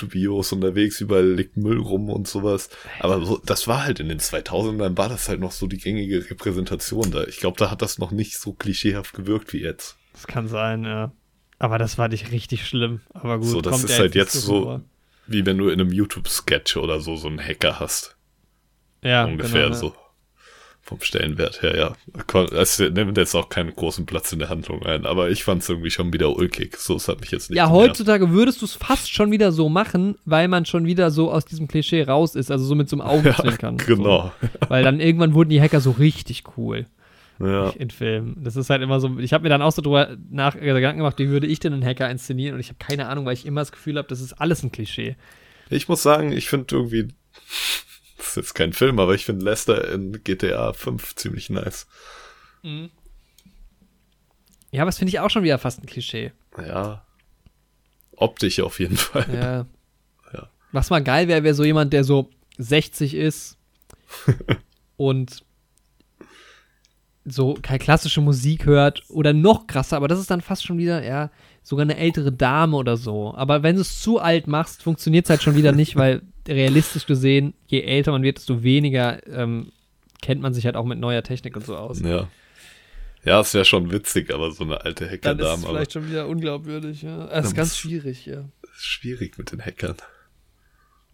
Dubios unterwegs, überall liegt Müll rum und sowas. Aber so, das war halt in den 2000ern, war das halt noch so die gängige Repräsentation da. Ich glaube, da hat das noch nicht so klischeehaft gewirkt wie jetzt. Das kann sein, ja. Aber das war nicht richtig schlimm. Aber gut, So, das kommt ist halt jetzt so- vor. Wie wenn du in einem YouTube-Sketch oder so so einen Hacker hast. Ja, ungefähr genau, ja. Vom Stellenwert her, ja. Es nimmt jetzt auch keinen großen Platz in der Handlung ein, aber ich fand es irgendwie schon wieder ulkig. So, es hat mich jetzt nicht Ja, genervt. heutzutage würdest du es fast schon wieder so machen, weil man schon wieder so aus diesem Klischee raus ist, also so mit so einem Augenzwinkern. Genau. So. Weil dann irgendwann wurden die Hacker so richtig cool Ja. in Filmen. Das ist halt immer so, ich habe mir dann auch so drüber nach äh, Gedanken gemacht, wie würde ich denn einen Hacker inszenieren und ich habe keine Ahnung, weil ich immer das Gefühl habe, das ist alles ein Klischee. Ich muss sagen, ich finde irgendwie, das ist jetzt kein Film, aber ich finde Lester in GTA 5 ziemlich nice. Ja, aber das finde ich auch schon wieder fast ein Klischee. Ja. Optisch auf jeden Fall. Ja. Ja. Was mal geil wäre, wäre so jemand, der so 60 ist und so keine klassische Musik hört oder noch krasser, aber das ist dann fast schon wieder, ja, sogar eine ältere Dame oder so. Aber wenn du es zu alt machst, funktioniert es halt schon wieder nicht, weil realistisch gesehen, je älter man wird, desto weniger ähm, kennt man sich halt auch mit neuer Technik und so aus. Ja. Ja, es wäre schon witzig, aber so eine alte Dann ist es Hackerdame, aber vielleicht schon wieder unglaubwürdig, ja. Das ist ganz schwierig, ja. es ist schwierig mit den Hackern.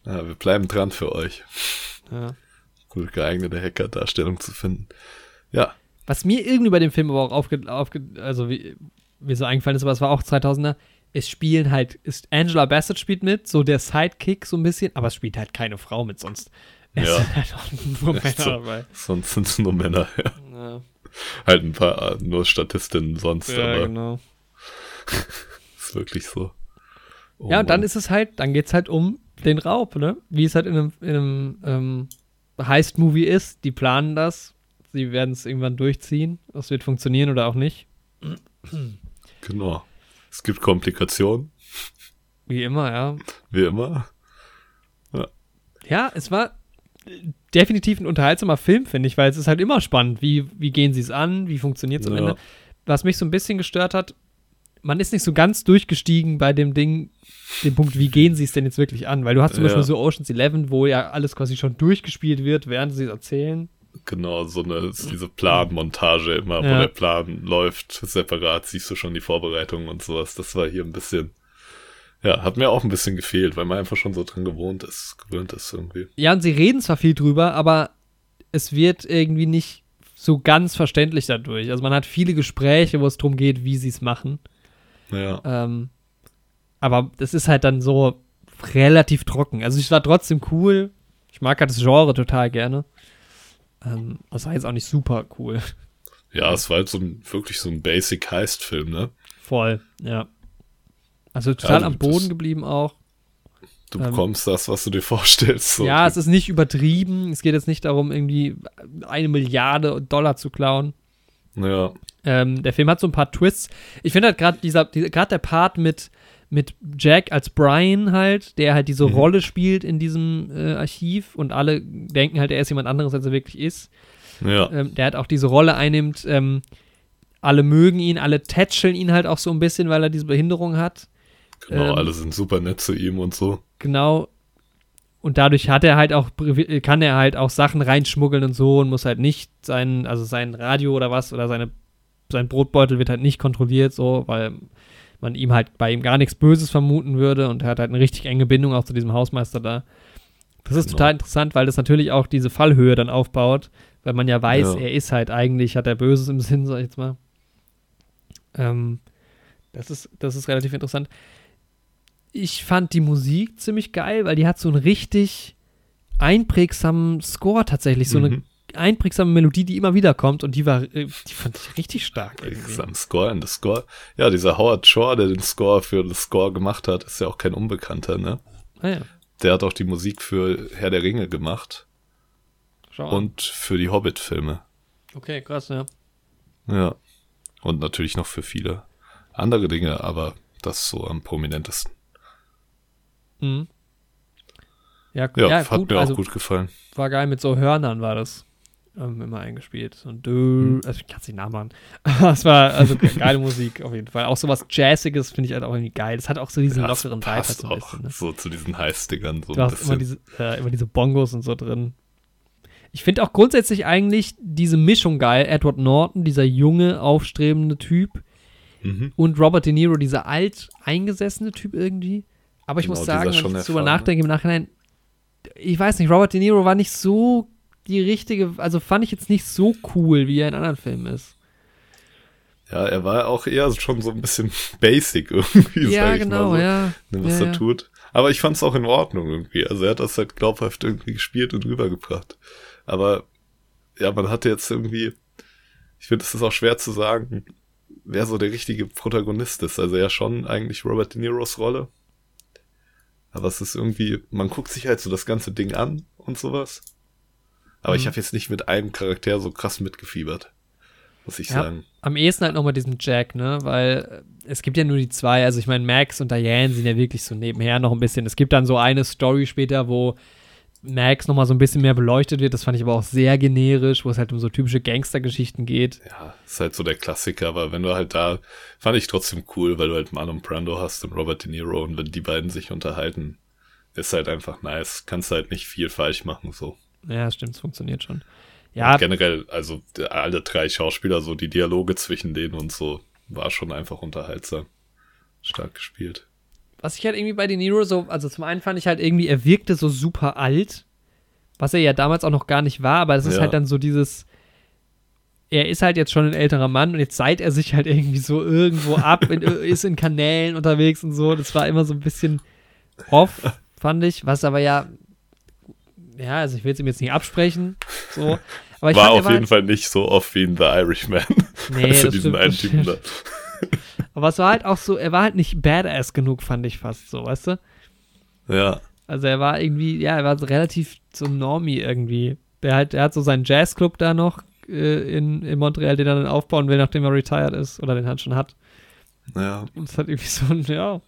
Ja, wir bleiben dran für euch, ja. gut geeignete Hacker-Darstellung zu finden. Ja, Was mir irgendwie bei dem Film aber auch aufge, aufge also wie mir so eingefallen ist, aber es war auch 2000er, es spielen halt, ist Angela Bassett spielt mit, so der Sidekick so ein bisschen, aber es spielt halt keine Frau mit sonst. Es Ja. sind halt auch nur Männer so. dabei. sonst sind es nur Männer. Ja. Ja, Halt ein paar, äh, nur Statistinnen sonst, ja aber genau. ist wirklich so. Oh ja, und dann ist es halt, dann geht's halt um den Raub, ne? Wie es halt in einem, in einem ähm, Heist-Movie ist. Die planen das, sie werden es irgendwann durchziehen. Es wird funktionieren oder auch nicht. Genau. Es gibt Komplikationen, Wie immer, ja. wie immer. Ja, es war definitiv ein unterhaltsamer Film, finde ich, weil es ist halt immer spannend. Wie, wie gehen sie es an? Wie funktioniert es am Ja. Ende? Was mich so ein bisschen gestört hat, man ist nicht so ganz durchgestiegen bei dem Ding, dem Punkt, wie gehen sie es denn jetzt wirklich an? Weil du hast zum Ja. Beispiel so Ocean's Eleven, wo ja alles quasi schon durchgespielt wird, während sie es erzählen. Genau, so eine, diese Planmontage immer, wo Ja. der Plan läuft, separat siehst du schon die Vorbereitungen und sowas. Das war hier ein bisschen, ja, hat mir auch ein bisschen gefehlt, weil man einfach schon so dran gewohnt ist, gewöhnt ist irgendwie. Ja, und sie reden zwar viel drüber, aber es wird irgendwie nicht so ganz verständlich dadurch. Also man hat viele Gespräche, wo es darum geht, wie sie es machen. Ja, Ähm, aber das ist halt dann so relativ trocken. Also es war trotzdem cool. Ich mag halt das Genre total gerne. Ähm, das war jetzt auch nicht super cool. ja, es war halt so ein, wirklich so ein Basic Heist-Film, ne? Voll, ja. Also total Ja, am Boden geblieben auch. Du Ähm, bekommst das, was du dir vorstellst. So. ja, es ist nicht übertrieben. Es geht jetzt nicht darum, irgendwie eine Milliarde Dollar zu klauen. ja, Ähm, der Film hat so ein paar Twists. Ich finde halt gerade dieser, dieser gerade der Part mit, mit Jack als Brian halt, der halt diese Mhm. Rolle spielt in diesem äh, Archiv und alle denken halt, er ist jemand anderes, als er wirklich ist. ja, Ähm, der halt auch diese Rolle einnimmt. Ähm, alle mögen ihn, alle tätscheln ihn halt auch so ein bisschen, weil er diese Behinderung hat. genau, ähm, alle sind super nett zu ihm und so. Genau. Und dadurch hat er halt auch, privi- kann er halt auch Sachen reinschmuggeln und so und muss halt nicht sein, also sein Radio oder was oder seine sein Brotbeutel wird halt nicht kontrolliert, so, weil man ihm halt bei ihm gar nichts Böses vermuten würde und er hat halt eine richtig enge Bindung auch zu diesem Hausmeister da. Das ist Genau. total interessant, weil das natürlich auch diese Fallhöhe dann aufbaut, weil man ja weiß, Ja. er ist halt eigentlich, hat er Böses im Sinn, sag ich jetzt mal. Ähm, das ist, das ist relativ interessant. Ich fand die Musik ziemlich geil, weil die hat so einen richtig einprägsamen Score tatsächlich, so eine Mhm. Einprägsame Melodie, die immer wieder kommt und die war, äh, die fand ich richtig stark irgendwie. Am Score, an das Score. Ja, dieser Howard Shore, der den Score für das Score gemacht hat, ist ja auch kein Unbekannter, ne? Ah ja, Der hat auch die Musik für Herr der Ringe gemacht schau an. und für die Hobbit-Filme. Okay, krass, ja. Ja. Und natürlich noch für viele andere Dinge, aber das so am prominentesten. Mhm. Ja, Ja, ja, hat gut, mir also auch gut gefallen. war geil, mit so Hörnern war das ähm, immer eingespielt. Und Hm. dö, also ich kann es nicht nachmachen. es war also ge- geile Musik auf jeden Fall. Auch so was Jazziges finde ich halt auch irgendwie geil. Das hat auch so diesen Ja, lockeren Vibe halt so ein bisschen. Ne? so zu diesen Heißdingern so Du hast immer diese, äh, immer diese Bongos und so drin. Ich finde auch grundsätzlich eigentlich diese Mischung geil. Edward Norton, dieser junge, aufstrebende Typ Mhm. und Robert De Niro, dieser alt eingesessene Typ irgendwie. Aber ich Genau, muss sagen, wenn ich drüber nachdenke im Nachhinein, ich weiß nicht, Robert De Niro war nicht so die richtige, also fand ich jetzt nicht so cool, wie er in anderen Filmen ist. Ja, er war auch eher schon so ein bisschen basic irgendwie, ja, sag ich genau, mal so, ja. ne, was ja, er ja. tut. Aber ich fand's auch in Ordnung irgendwie. Also er hat das halt glaubhaft irgendwie gespielt und rübergebracht. Aber ja, man hatte jetzt irgendwie, ich finde, es ist auch schwer zu sagen, wer so der richtige Protagonist ist. Also ja schon eigentlich Robert De Niros Rolle. Aber es ist irgendwie, man guckt sich halt so das ganze Ding an und sowas. Aber ich Mhm. habe jetzt nicht mit einem Charakter so krass mitgefiebert. Muss ich Ja. sagen. Am ehesten halt noch mit diesem Jack, ne? Weil äh, es gibt ja nur die zwei. Also ich meine, Max und Diane sind ja wirklich so nebenher noch ein bisschen. Es gibt dann so eine Story später, wo Max noch mal so ein bisschen mehr beleuchtet wird. Das fand ich aber auch sehr generisch, wo es halt um so typische Gangstergeschichten geht. Ja, ist halt so der Klassiker, aber wenn du halt da, fand ich trotzdem cool, weil du halt Marlon Brando hast und Robert De Niro und wenn die beiden sich unterhalten, ist halt einfach nice. Kannst halt nicht viel falsch machen, so. Ja, stimmt, es funktioniert schon. Und Ja, generell, also alle drei Schauspieler, so die Dialoge zwischen denen und so, war schon einfach unterhaltsam. Stark gespielt. was ich halt irgendwie bei De Niro so, also zum einen fand ich halt irgendwie, er wirkte so super alt, was er ja damals auch noch gar nicht war, aber es ist Ja. halt dann so dieses, er ist halt jetzt schon ein älterer Mann und jetzt seit er sich halt irgendwie so irgendwo ab, in, ist in Kanälen unterwegs und so, das war immer so ein bisschen off, fand ich, was aber ja, ja, also ich will es ihm jetzt nicht absprechen, so, aber ich war fand, er auf jeden Fall nicht so oft wie in The Irishman. Nee, also diesen einen Typen da. aber es war halt auch so, er war halt nicht badass genug, fand ich fast so, weißt du? Ja, Also er war irgendwie, ja, er war so relativ so Normie irgendwie. Der halt, er hat so seinen Jazzclub da noch äh, in, in Montreal, den er dann aufbauen will, nachdem er retired ist oder den halt schon hat. ja. Und es hat irgendwie so ein, ja.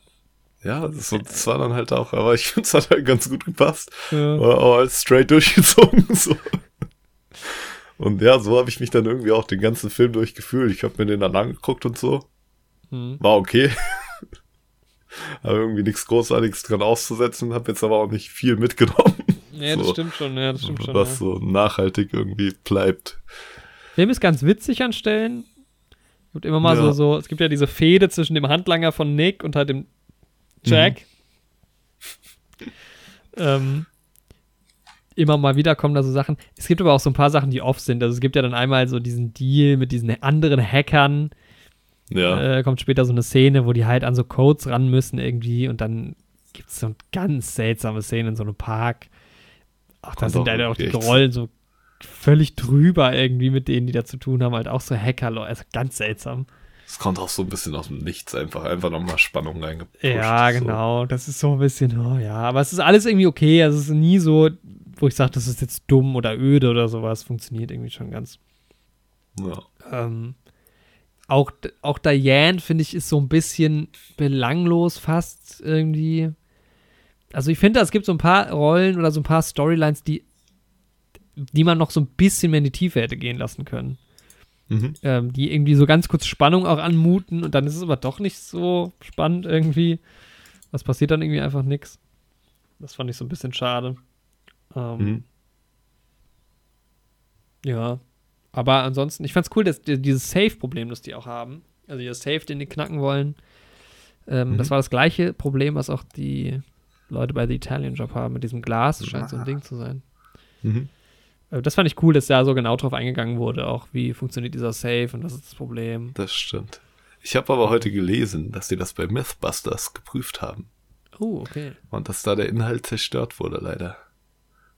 Ja, das, das war dann halt auch, aber ich finde, es hat halt ganz gut gepasst. äh, War auch alles straight durchgezogen. So. Und ja, so habe ich mich dann irgendwie auch den ganzen Film durchgefühlt. Ich habe mir den dann angeguckt und so. hm. War okay. habe irgendwie nichts Großartiges dran auszusetzen, habe jetzt aber auch nicht viel mitgenommen, Ja, das So. stimmt schon, ja, das stimmt schon. was Ja. so nachhaltig irgendwie bleibt. Film ist ganz witzig an Stellen. Es gibt immer mal Ja. so, so, es gibt ja diese Fehde zwischen dem Handlanger von Nick und halt dem Jack. Ähm, immer mal wieder kommen da so Sachen. Es gibt aber auch so ein paar Sachen, die off sind. Also es gibt ja dann einmal so diesen Deal mit diesen anderen Hackern. Ja, Äh, kommt später so eine Szene, wo die halt an so Codes ran müssen irgendwie und dann gibt es so eine ganz seltsame Szene in so einem Park. Ach, da sind leider auch die Rollen so völlig drüber irgendwie mit denen, die da zu tun haben. Halt auch so Hacker, also ganz seltsam. Es kommt auch so ein bisschen aus dem Nichts einfach, einfach nochmal Spannung reingepusht. Ja, so. genau. Das ist so ein bisschen, oh ja, aber es ist alles irgendwie okay. Also es ist nie so, wo ich sage, das ist jetzt dumm oder öde oder sowas. Funktioniert irgendwie schon ganz. Ja. Ähm, auch, auch Diane, finde ich, ist so ein bisschen belanglos fast irgendwie. Also ich finde, es gibt so ein paar Rollen oder so ein paar Storylines, die, die man noch so ein bisschen mehr in die Tiefe hätte gehen lassen können. Mhm. Ähm, die irgendwie so ganz kurz Spannung auch anmuten und dann ist es aber doch nicht so spannend irgendwie. Was passiert dann irgendwie einfach nix. Das fand ich so ein bisschen schade. Ähm, Mhm. ja. Aber ansonsten, ich fand's cool, dass die, dieses Safe-Problem, das die auch haben, also dieser Safe, den die knacken wollen, ähm, Mhm. das war das gleiche Problem, was auch die Leute bei The Italian Job haben, mit diesem Glas, scheint so ein Ah. Ding zu sein. Mhm. Äh, Das fand ich cool, dass da so genau drauf eingegangen wurde, auch wie funktioniert dieser Safe und das ist das Problem. Das stimmt. Ich habe aber heute gelesen, dass die das bei Mythbusters geprüft haben. Oh, okay. Und dass da der Inhalt zerstört wurde, leider.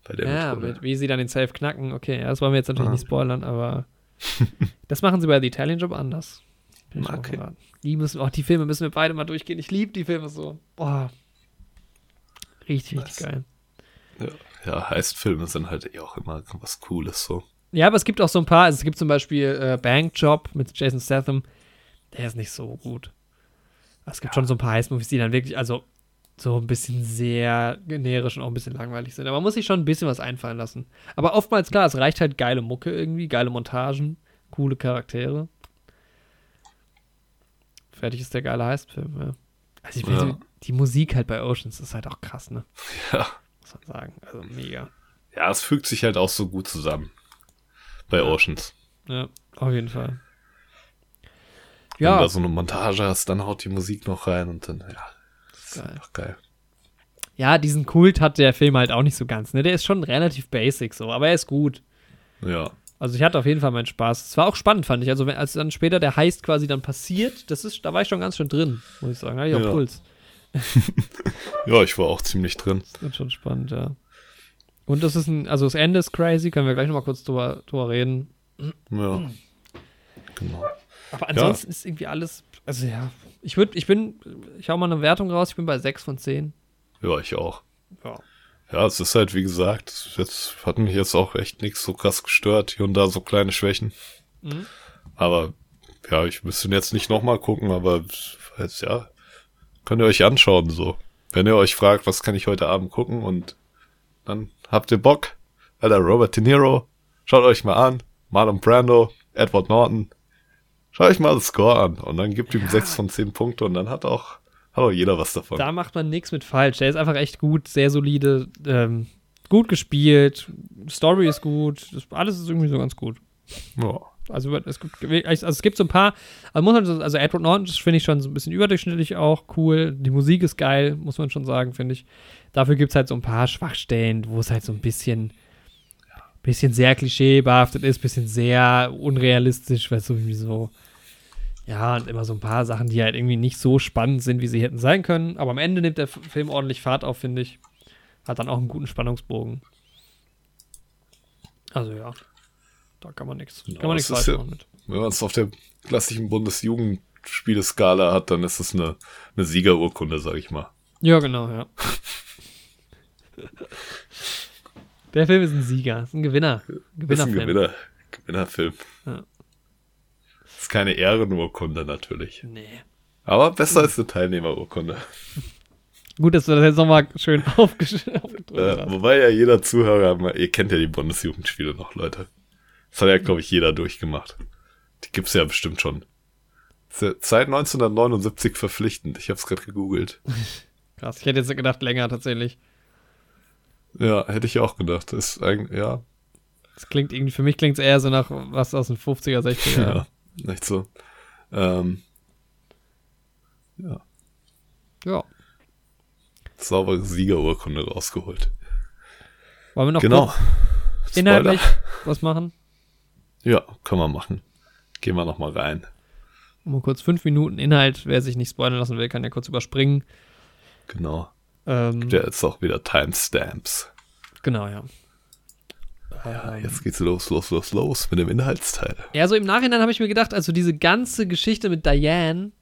Bei der Ja, Methode. mit, wie sie dann den Safe knacken, okay, das wollen wir jetzt natürlich Ah. nicht spoilern, aber das machen sie bei The Italian Job anders. Schon mal Okay. Die müssen, auch die Filme müssen wir beide mal durchgehen. Ich liebe die Filme so. Boah. Richtig, richtig Was? geil. Ja, ja Heistfilme sind halt eh auch immer was Cooles so. Ja, aber es gibt auch so ein paar, also es gibt zum Beispiel äh, Bank Job mit Jason Statham, der ist nicht so gut. Es gibt schon so ein paar Heist-Movies, die dann wirklich, also so ein bisschen sehr generisch und auch ein bisschen langweilig sind. Aber man muss sich schon ein bisschen was einfallen lassen. Aber oftmals, klar, es reicht halt geile Mucke irgendwie, geile Montagen, coole Charaktere. Fertig ist der geile Heist-Film, ja. Also ich Ja. die Musik halt bei Oceans ist halt auch krass, ne? Ja. Muss man sagen. Also mega. Ja, es fügt sich halt auch so gut zusammen. Bei Oceans. Ja, auf jeden Fall. Wenn du Ja, da so eine Montage hast, dann haut die Musik noch rein und dann, ja, das ist Geil. einfach geil. ja, diesen Kult hat der Film halt auch nicht so ganz. Ne? Der ist schon relativ basic so, aber er ist gut. Ja. Also ich hatte auf jeden Fall meinen Spaß. Es war auch spannend, fand ich. Also wenn, als dann später der Heist quasi dann passiert, das ist, da war ich schon ganz schön drin, muss ich sagen. Da hatte ich auch Ja. Puls. Ja, ich war auch ziemlich drin. Das wird schon spannend, ja. Und das ist ein, also das Ende ist crazy, können wir gleich nochmal kurz drüber, drüber reden. Ja. Genau. Aber ansonsten ist irgendwie alles, also ja, ich würde, ich bin, ich hau mal eine Wertung raus, ich bin bei 6 von 10. Ja, ich auch. Ja. Ja, es ist halt, wie gesagt, jetzt hat mich jetzt auch echt nichts so krass gestört. Hier und da so kleine Schwächen. Mhm. Aber ja, ich müsste jetzt nicht nochmal gucken, aber jetzt, ja, könnt ihr euch anschauen so. Wenn ihr euch fragt, was kann ich heute Abend gucken und dann habt ihr Bock. Alter, Robert De Niro, schaut euch mal an. Marlon Brando, Edward Norton. Schaut euch mal das Score an und dann gibt ihm 6 von 10 Punkte und dann hat auch, hat auch jeder was davon. Da macht man nichts mit falsch. Der ist einfach echt gut, sehr solide, ähm, gut gespielt, Story ist gut, das, alles ist irgendwie so ganz gut. Ja. Also es gibt, also es gibt so ein paar, also, muss man, so- also Edward Norton finde ich schon so ein bisschen überdurchschnittlich auch cool. Die Musik ist geil, muss man schon sagen, finde ich. Dafür gibt es halt so ein paar Schwachstellen, wo es halt so ein bisschen, bisschen sehr klischeebehaftet ist, bisschen sehr unrealistisch, weil es so ja, und immer so ein paar Sachen, die halt irgendwie nicht so spannend sind, wie sie hätten sein können. Aber am Ende nimmt der Film ordentlich Fahrt auf, finde ich. Hat dann auch einen guten Spannungsbogen. Also ja, da kann man nichts, Genau, kann man nichts ist falsch ja- machen mit. Wenn man es auf der klassischen Bundesjugendspieleskala hat, dann ist es eine, eine Siegerurkunde, sag ich mal. Ja, genau, ja. Der Film ist ein Sieger, ist ein Gewinner. Ist ein Gewinnerfilm. Gewinner, Gewinnerfilm. Ja. Ist keine Ehrenurkunde natürlich. Nee. Aber besser als eine Teilnehmerurkunde. Gut, dass du das jetzt nochmal schön aufgedrückt Äh, hast. wobei ja jeder Zuhörer, ihr kennt ja die Bundesjugendspiele noch, Leute. Das hat ja, glaube ich, jeder durchgemacht. Die gibt's ja bestimmt schon. Seit 1979 verpflichtend. Ich habe es gerade gegoogelt. Krass, ich hätte jetzt gedacht, länger tatsächlich. Ja, hätte ich auch gedacht. Das ist eigentlich, ja, Das klingt irgendwie, für mich klingt es eher so nach was aus den 50er, 60er. ja, nicht so. Ähm, ja, ja. saubere Siegerurkunde rausgeholt. Wollen wir noch Genau. inhaltlich was machen? Ja, können wir machen. Gehen wir nochmal rein. Mal kurz fünf Minuten Inhalt. Wer sich nicht spoilern lassen will, kann ja kurz überspringen. Genau. Ähm, Der ist auch wieder Timestamps. Genau, ja. Ja, jetzt geht's los, los, los, los mit dem Inhaltsteil. Ja, so im Nachhinein habe ich mir gedacht, also diese ganze Geschichte mit Diane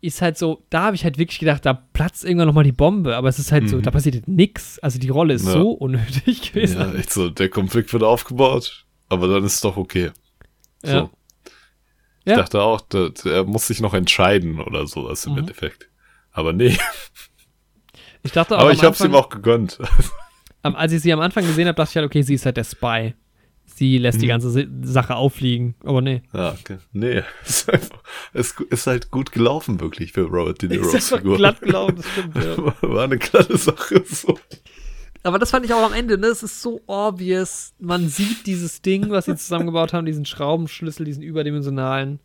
ist halt so, da habe ich halt wirklich gedacht, da platzt irgendwann nochmal die Bombe, aber es ist halt so, Mhm. da passiert nix. Also die Rolle ist Ja. so unnötig gewesen. Ja, echt so, der Konflikt wird aufgebaut, aber dann ist es doch okay. So. Ja. Ich Ja. dachte auch, er muss sich noch entscheiden oder sowas im Mhm. Endeffekt. Aber nee, Ich dachte auch, aber ich hab's Anfang, ihm auch gegönnt. als ich sie am Anfang gesehen habe, dachte ich halt, okay, sie ist halt der Spy. Sie lässt die Mhm. ganze Si- Sache auffliegen, aber nee. Ja, okay. Nee, es ist, einfach, es ist halt gut gelaufen, wirklich, für Robert De Ist Niro's Figur. glatt gelaufen, das stimmt, ja. War eine glatte Sache, so. Aber das fand ich auch am Ende, ne? Es ist so obvious. Man sieht dieses Ding, was sie zusammengebaut haben, diesen Schraubenschlüssel, diesen überdimensionalen.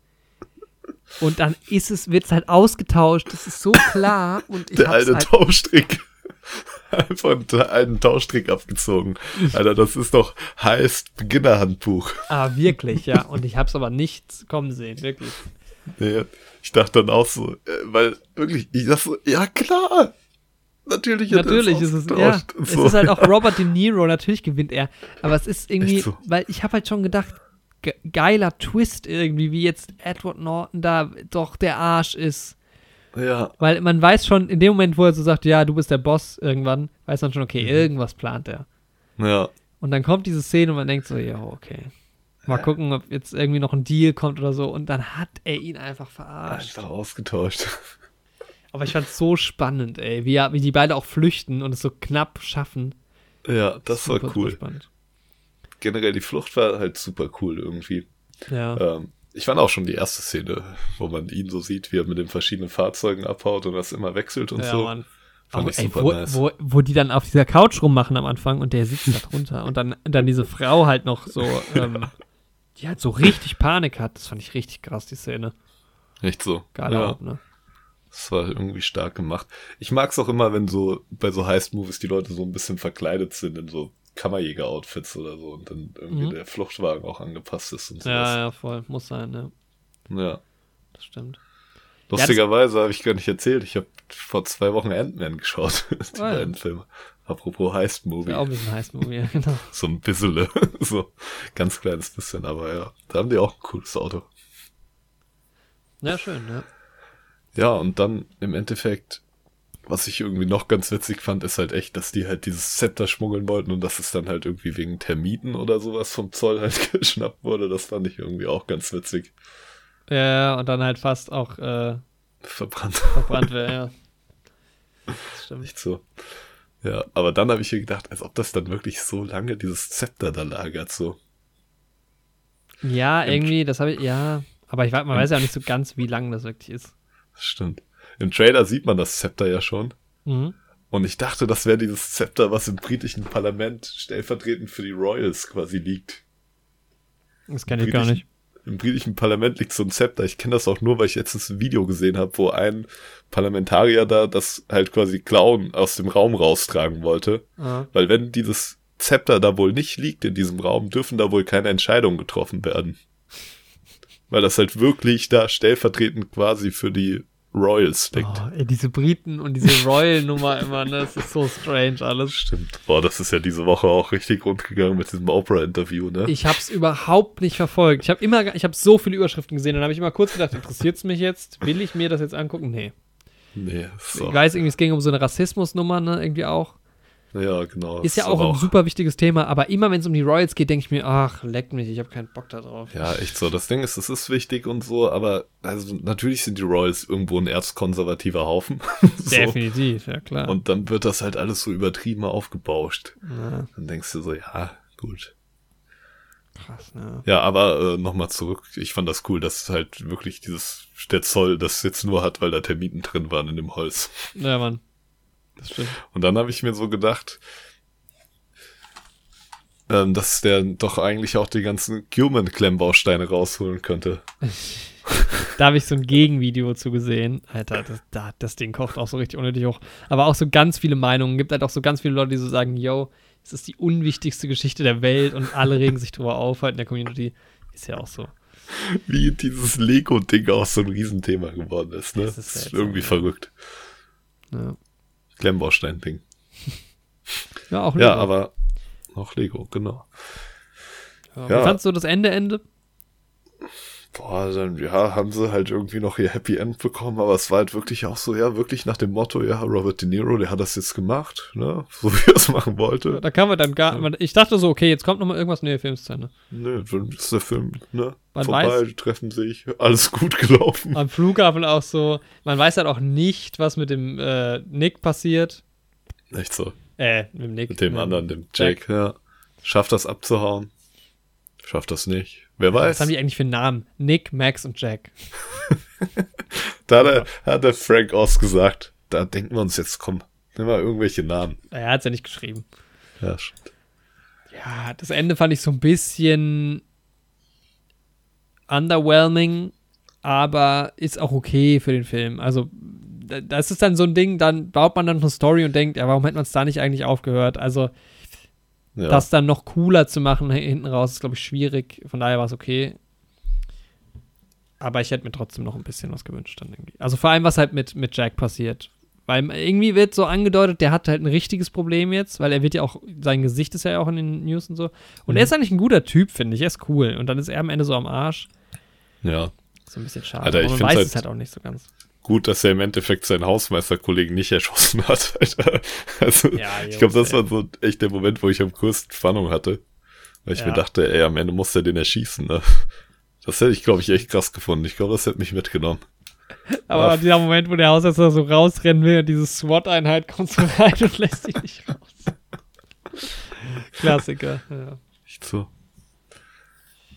Und dann ist es, wird es halt ausgetauscht. Das ist so klar. Und ich Der alte halt, Tauschtrick. Einfach einen alten Tauschtrick abgezogen. Alter, das ist doch heißt Beginnerhandbuch. Ah, wirklich, ja. Und ich hab's aber nicht kommen sehen, wirklich. Nee, ich dachte dann auch so, äh, weil wirklich, ich dachte so, ja klar. Natürlich, Natürlich ist es, ja. und Es so. ist halt auch Robert De Niro, natürlich gewinnt er. Aber es ist irgendwie, so? weil ich habe halt schon gedacht, ge geiler Twist irgendwie, wie jetzt Edward Norton da doch der Arsch ist. Ja, Weil man weiß schon, in dem Moment, wo er so sagt, ja, du bist der Boss irgendwann, weiß man schon, okay, Mhm. irgendwas plant er. ja. Und dann kommt diese Szene und man denkt so, ja, okay. Mal gucken, ob jetzt irgendwie noch ein Deal kommt oder so. Und dann hat er ihn einfach verarscht. Einfach ausgetauscht. Aber ich fand's so spannend, ey, wie, wie die beide auch flüchten und es so knapp schaffen. Ja, das war Super, cool. super spannend. Generell die Flucht war halt super cool irgendwie. Ja. Ähm, ich fand auch schon die erste Szene, wo man ihn so sieht, wie er mit den verschiedenen Fahrzeugen abhaut und das immer wechselt und ja, so. Mann. Fand Auch, ich ey, super wo, nice. wo, wo die dann auf dieser Couch rummachen am Anfang und der sitzt da drunter und dann, dann diese Frau halt noch so, ähm, die halt so richtig Panik hat. Das fand ich richtig krass, die Szene. Echt so. Geiler ja, ne? Das war irgendwie stark gemacht. Ich mag es auch immer, wenn so bei so Heist-Movies die Leute so ein bisschen verkleidet sind in so Kammerjäger-Outfits oder so und dann irgendwie Mhm. der Fluchtwagen auch angepasst ist und sowas. Ja, ja, voll. Muss sein, ne? ja. Das stimmt. Lustigerweise habe ich gar nicht erzählt, ich habe vor zwei Wochen Ant-Man geschaut, die ja. beiden Filme. Apropos Heist-Movie. Ja, auch ein bisschen mit mir, genau. So ein bisschen, so ganz kleines bisschen, aber ja, da haben die auch ein cooles Auto. Ja, schön, ne? Ja, und dann im Endeffekt, was ich irgendwie noch ganz witzig fand, ist halt echt, dass die halt dieses Zepter schmuggeln wollten und dass es dann halt irgendwie wegen Termiten oder sowas vom Zoll halt geschnappt wurde. Das fand ich irgendwie auch ganz witzig. Ja, und dann halt fast auch äh, Verbrannt. verbrannt wäre, ja. Das stimmt. Nicht so. Ja, aber dann habe ich mir gedacht, als ob das dann wirklich so lange dieses Zepter da lagert, so. Ja, irgendwie, das habe ich, ja. Aber ich weiß, man weiß ja auch nicht so ganz, wie lang das wirklich ist. Stimmt. Im Trailer sieht man das Zepter ja schon. Mhm. Und ich dachte, das wäre dieses Zepter, was im britischen Parlament stellvertretend für die Royals quasi liegt. Das kenne ich gar nicht. Im britischen Parlament liegt so ein Zepter. Ich kenne das auch nur, weil ich jetzt ein Video gesehen habe, wo ein Parlamentarier da das halt quasi klauen aus dem Raum raustragen wollte. Ah. Weil wenn dieses Zepter da wohl nicht liegt in diesem Raum, dürfen da wohl keine Entscheidungen getroffen werden. Weil das halt wirklich da stellvertretend quasi für die Royals liegt. Oh, ey, diese Briten und diese Royal-Nummer immer, ne? Das ist so strange alles. Stimmt. Boah, das ist ja diese Woche auch richtig rund gegangen mit diesem Oprah-Interview, ne? Ich hab's überhaupt nicht verfolgt. Ich habe immer, ich habe so viele Überschriften gesehen und habe ich immer kurz gedacht, interessiert's mich jetzt? Will ich mir das jetzt angucken? Nee. nee, so. Ich weiß irgendwie, es ging um so eine Rassismusnummer, ne? Irgendwie auch. Ja, genau. Ist ja aber auch ein super wichtiges Thema, aber immer wenn es um die Royals geht, denke ich mir, ach, leck mich, ich habe keinen Bock da drauf. Ja, echt so. Das Ding ist, es ist wichtig und so, aber also natürlich sind die Royals irgendwo ein erzkonservativer Haufen. so. Definitiv, ja klar. Und dann wird das halt alles so übertrieben aufgebauscht. ja, Dann denkst du so, ja, gut. krass, ne? Ja, aber äh, nochmal zurück. Ich fand das cool, dass halt wirklich dieses, der Zoll das jetzt nur hat, weil da Termiten drin waren in dem Holz. Ja, Mann. Das stimmt. Und dann habe ich mir so gedacht, ähm, dass der doch eigentlich auch die ganzen Human-Klemmbausteine rausholen könnte. Da habe ich so ein Gegenvideo zu gesehen. Alter, das, da, das Ding kocht auch so richtig unnötig hoch. Aber auch so ganz viele Meinungen. Gibt halt auch so ganz viele Leute, die so sagen, yo, es ist die unwichtigste Geschichte der Welt und alle regen sich drüber auf halt in der Community. Ist ja auch so. Wie dieses Lego-Ding auch so ein Riesenthema geworden ist, ne? Das Das ist ist, seltsam, irgendwie ja. verrückt. Ja, Klemmbaustein-Ding. ja auch Ja, Lego. aber auch Lego, genau. Ja. ja. Wie fandst du das Ende, Ende? Boah, dann, ja, haben sie halt irgendwie noch ihr Happy End bekommen, aber es war halt wirklich auch so, ja, wirklich nach dem Motto, ja, Robert De Niro, der hat das jetzt gemacht, ne, so wie er es machen wollte. Da kann man dann gar. Ich dachte so, okay, jetzt kommt noch mal irgendwas neue Filmszene. Nö, dann ist der Film, ne, Man vorbei, weiß- treffen sich, alles gut gelaufen. Am Flughafen auch so. Man weiß halt auch nicht, was mit dem äh, Nick passiert. Echt so. Äh, mit dem Nick. Mit dem anderen, dem Jake, ja. Schafft das abzuhauen? Schafft das nicht? Wer Was weiß? haben die eigentlich für Namen? Nick, Max und Jack. Da hat der, hat der Frank Oz gesagt, da denken wir uns jetzt, komm, nimm mal irgendwelche Namen. Er hat es ja nicht geschrieben. Ja, stimmt. Ja, das Ende fand ich so ein bisschen underwhelming, aber ist auch okay für den Film. Also, da- das ist dann so ein Ding, dann baut man dann eine Story und denkt, ja, warum hätte man es da nicht eigentlich aufgehört? Also, Ja. das dann noch cooler zu machen hinten raus, ist, glaube ich, schwierig. Von daher war es okay. Aber ich hätte mir trotzdem noch ein bisschen was gewünscht dann irgendwie. Also vor allem, was halt mit, mit Jack passiert. Weil irgendwie wird so angedeutet, der hat halt ein richtiges Problem jetzt, weil er wird ja auch, sein Gesicht ist ja auch in den News und so. Und Mhm. er ist eigentlich ein guter Typ, finde ich. Er ist cool. Und dann ist er am Ende so am Arsch. ja. So ein bisschen schade. Alter, ich Aber man weiß halt- es halt auch nicht so ganz. Gut, dass er im Endeffekt seinen Hausmeisterkollegen nicht erschossen hat. Alter. Also, Ja, ich glaube, das war so echt der Moment, wo ich am größten Spannung hatte. Weil ich Ja. mir dachte, ey, am Ende muss er den erschießen, ne? Das hätte ich, glaube ich, echt krass gefunden. Ich glaube, das hätte mich mitgenommen. Aber Ach. dieser Moment, wo der Hausmeister so rausrennen will und diese SWAT-Einheit kommt so rein und lässt sich nicht raus. Klassiker, ja. Echt so.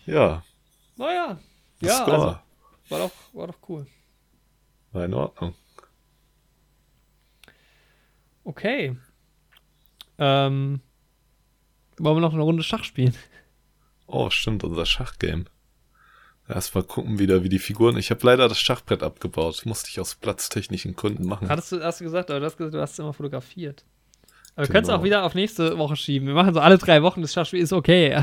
Ja, Naja, ja, also, war, doch, war doch cool. War in Ordnung. Okay. Ähm, wollen wir noch eine Runde Schach spielen? Oh, stimmt, unser Schachgame. Erstmal gucken wieder, wie die Figuren. Ich habe leider das Schachbrett abgebaut. Musste ich aus platztechnischen Gründen machen. Hattest du, hast du gesagt, aber du hast gesagt, du hast es immer fotografiert. Aber wir Genau. können es auch wieder auf nächste Woche schieben. Wir machen so alle drei Wochen das Schachspiel, ist okay.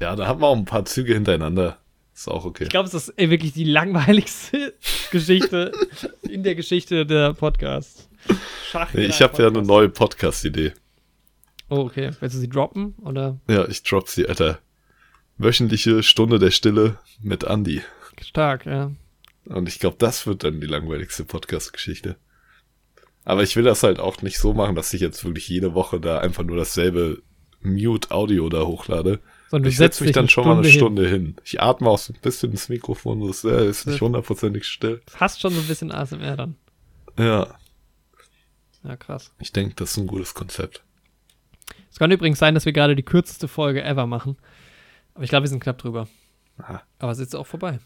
Ja, da haben wir auch ein paar Züge hintereinander. Ist auch okay. Ich glaube, es ist ey, wirklich die langweiligste Geschichte in der Geschichte der Podcasts. Schach. Nee, ich habe ja eine neue Podcast-Idee. Oh, okay. Willst du sie droppen? Oder Ja, ich drop sie, Alter. Wöchentliche Stunde der Stille mit Andy. stark, ja. Und ich glaube, das wird dann die langweiligste Podcast-Geschichte. Aber ich will das halt auch nicht so machen, dass ich jetzt wirklich jede Woche da einfach nur dasselbe Mute-Audio da hochlade. Sondern ich setze mich dann schon mal eine Stunde Stunde hin. Ich atme auch so ein bisschen ins Mikrofon, das äh, ist nicht hundertprozentig still. Fast schon so ein bisschen ASMR dann. Ja, Ja, krass. ich denke, das ist ein gutes Konzept. Es kann übrigens sein, dass wir gerade die kürzeste Folge ever machen. Aber ich glaube, wir sind knapp drüber. Aha. Aber es ist auch vorbei.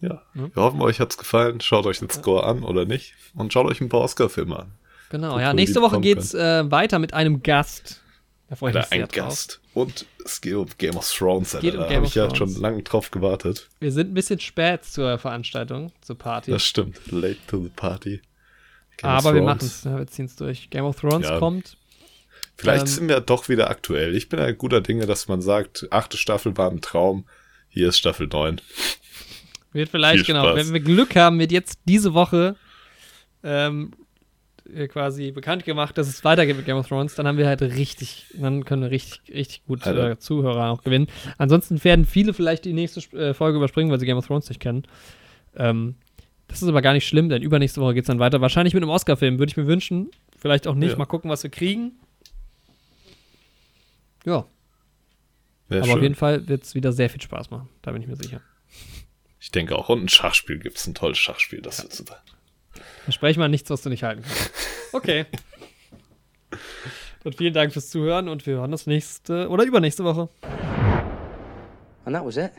Ja. Ja. Wir hoffen, euch hat's gefallen. Schaut euch den Score an oder nicht. Und schaut euch ein paar Oscar-Filme an. Genau, ja. Nächste Woche geht's äh, weiter mit einem Gast. Da freue ich mich Oder sehr ein drauf. Gast. Und es geht um Game of Thrones. Geht um da habe ich ja schon lange drauf gewartet. Wir sind ein bisschen spät zur Veranstaltung, zur Party. Das stimmt. Late to the party. Game aber wir machen es. Ja, wir ziehen es durch. Game of Thrones Ja. kommt. Vielleicht Ähm, sind wir doch wieder aktuell. Ich bin ja guter Dinge, dass man sagt, achte Staffel war ein Traum. Hier ist Staffel 9. Wird vielleicht, Viel genau, wenn wir Glück haben, wird jetzt diese Woche ähm, äh, quasi bekannt gemacht, dass es weitergeht mit Game of Thrones, dann haben wir halt richtig, dann können wir richtig, richtig gut äh, Zuhörer auch gewinnen. Ansonsten werden viele vielleicht die nächste äh, Folge überspringen, weil sie Game of Thrones nicht kennen. Ähm, das ist aber gar nicht schlimm, denn übernächste Woche geht es dann weiter. Wahrscheinlich mit einem Oscar-Film, würde ich mir wünschen. Vielleicht auch nicht. Ja. Mal gucken, was wir kriegen. Ja, Wäre aber auf schön. jeden Fall wird es wieder sehr viel Spaß machen. Da bin ich mir sicher. Ich denke auch. Und ein Schachspiel gibt es. Ein tolles Schachspiel. Das wird super. Versprech mal nichts, was du nicht halten kannst. Okay. Dann vielen Dank fürs Zuhören und wir hören uns nächste oder übernächste Woche. And that was it.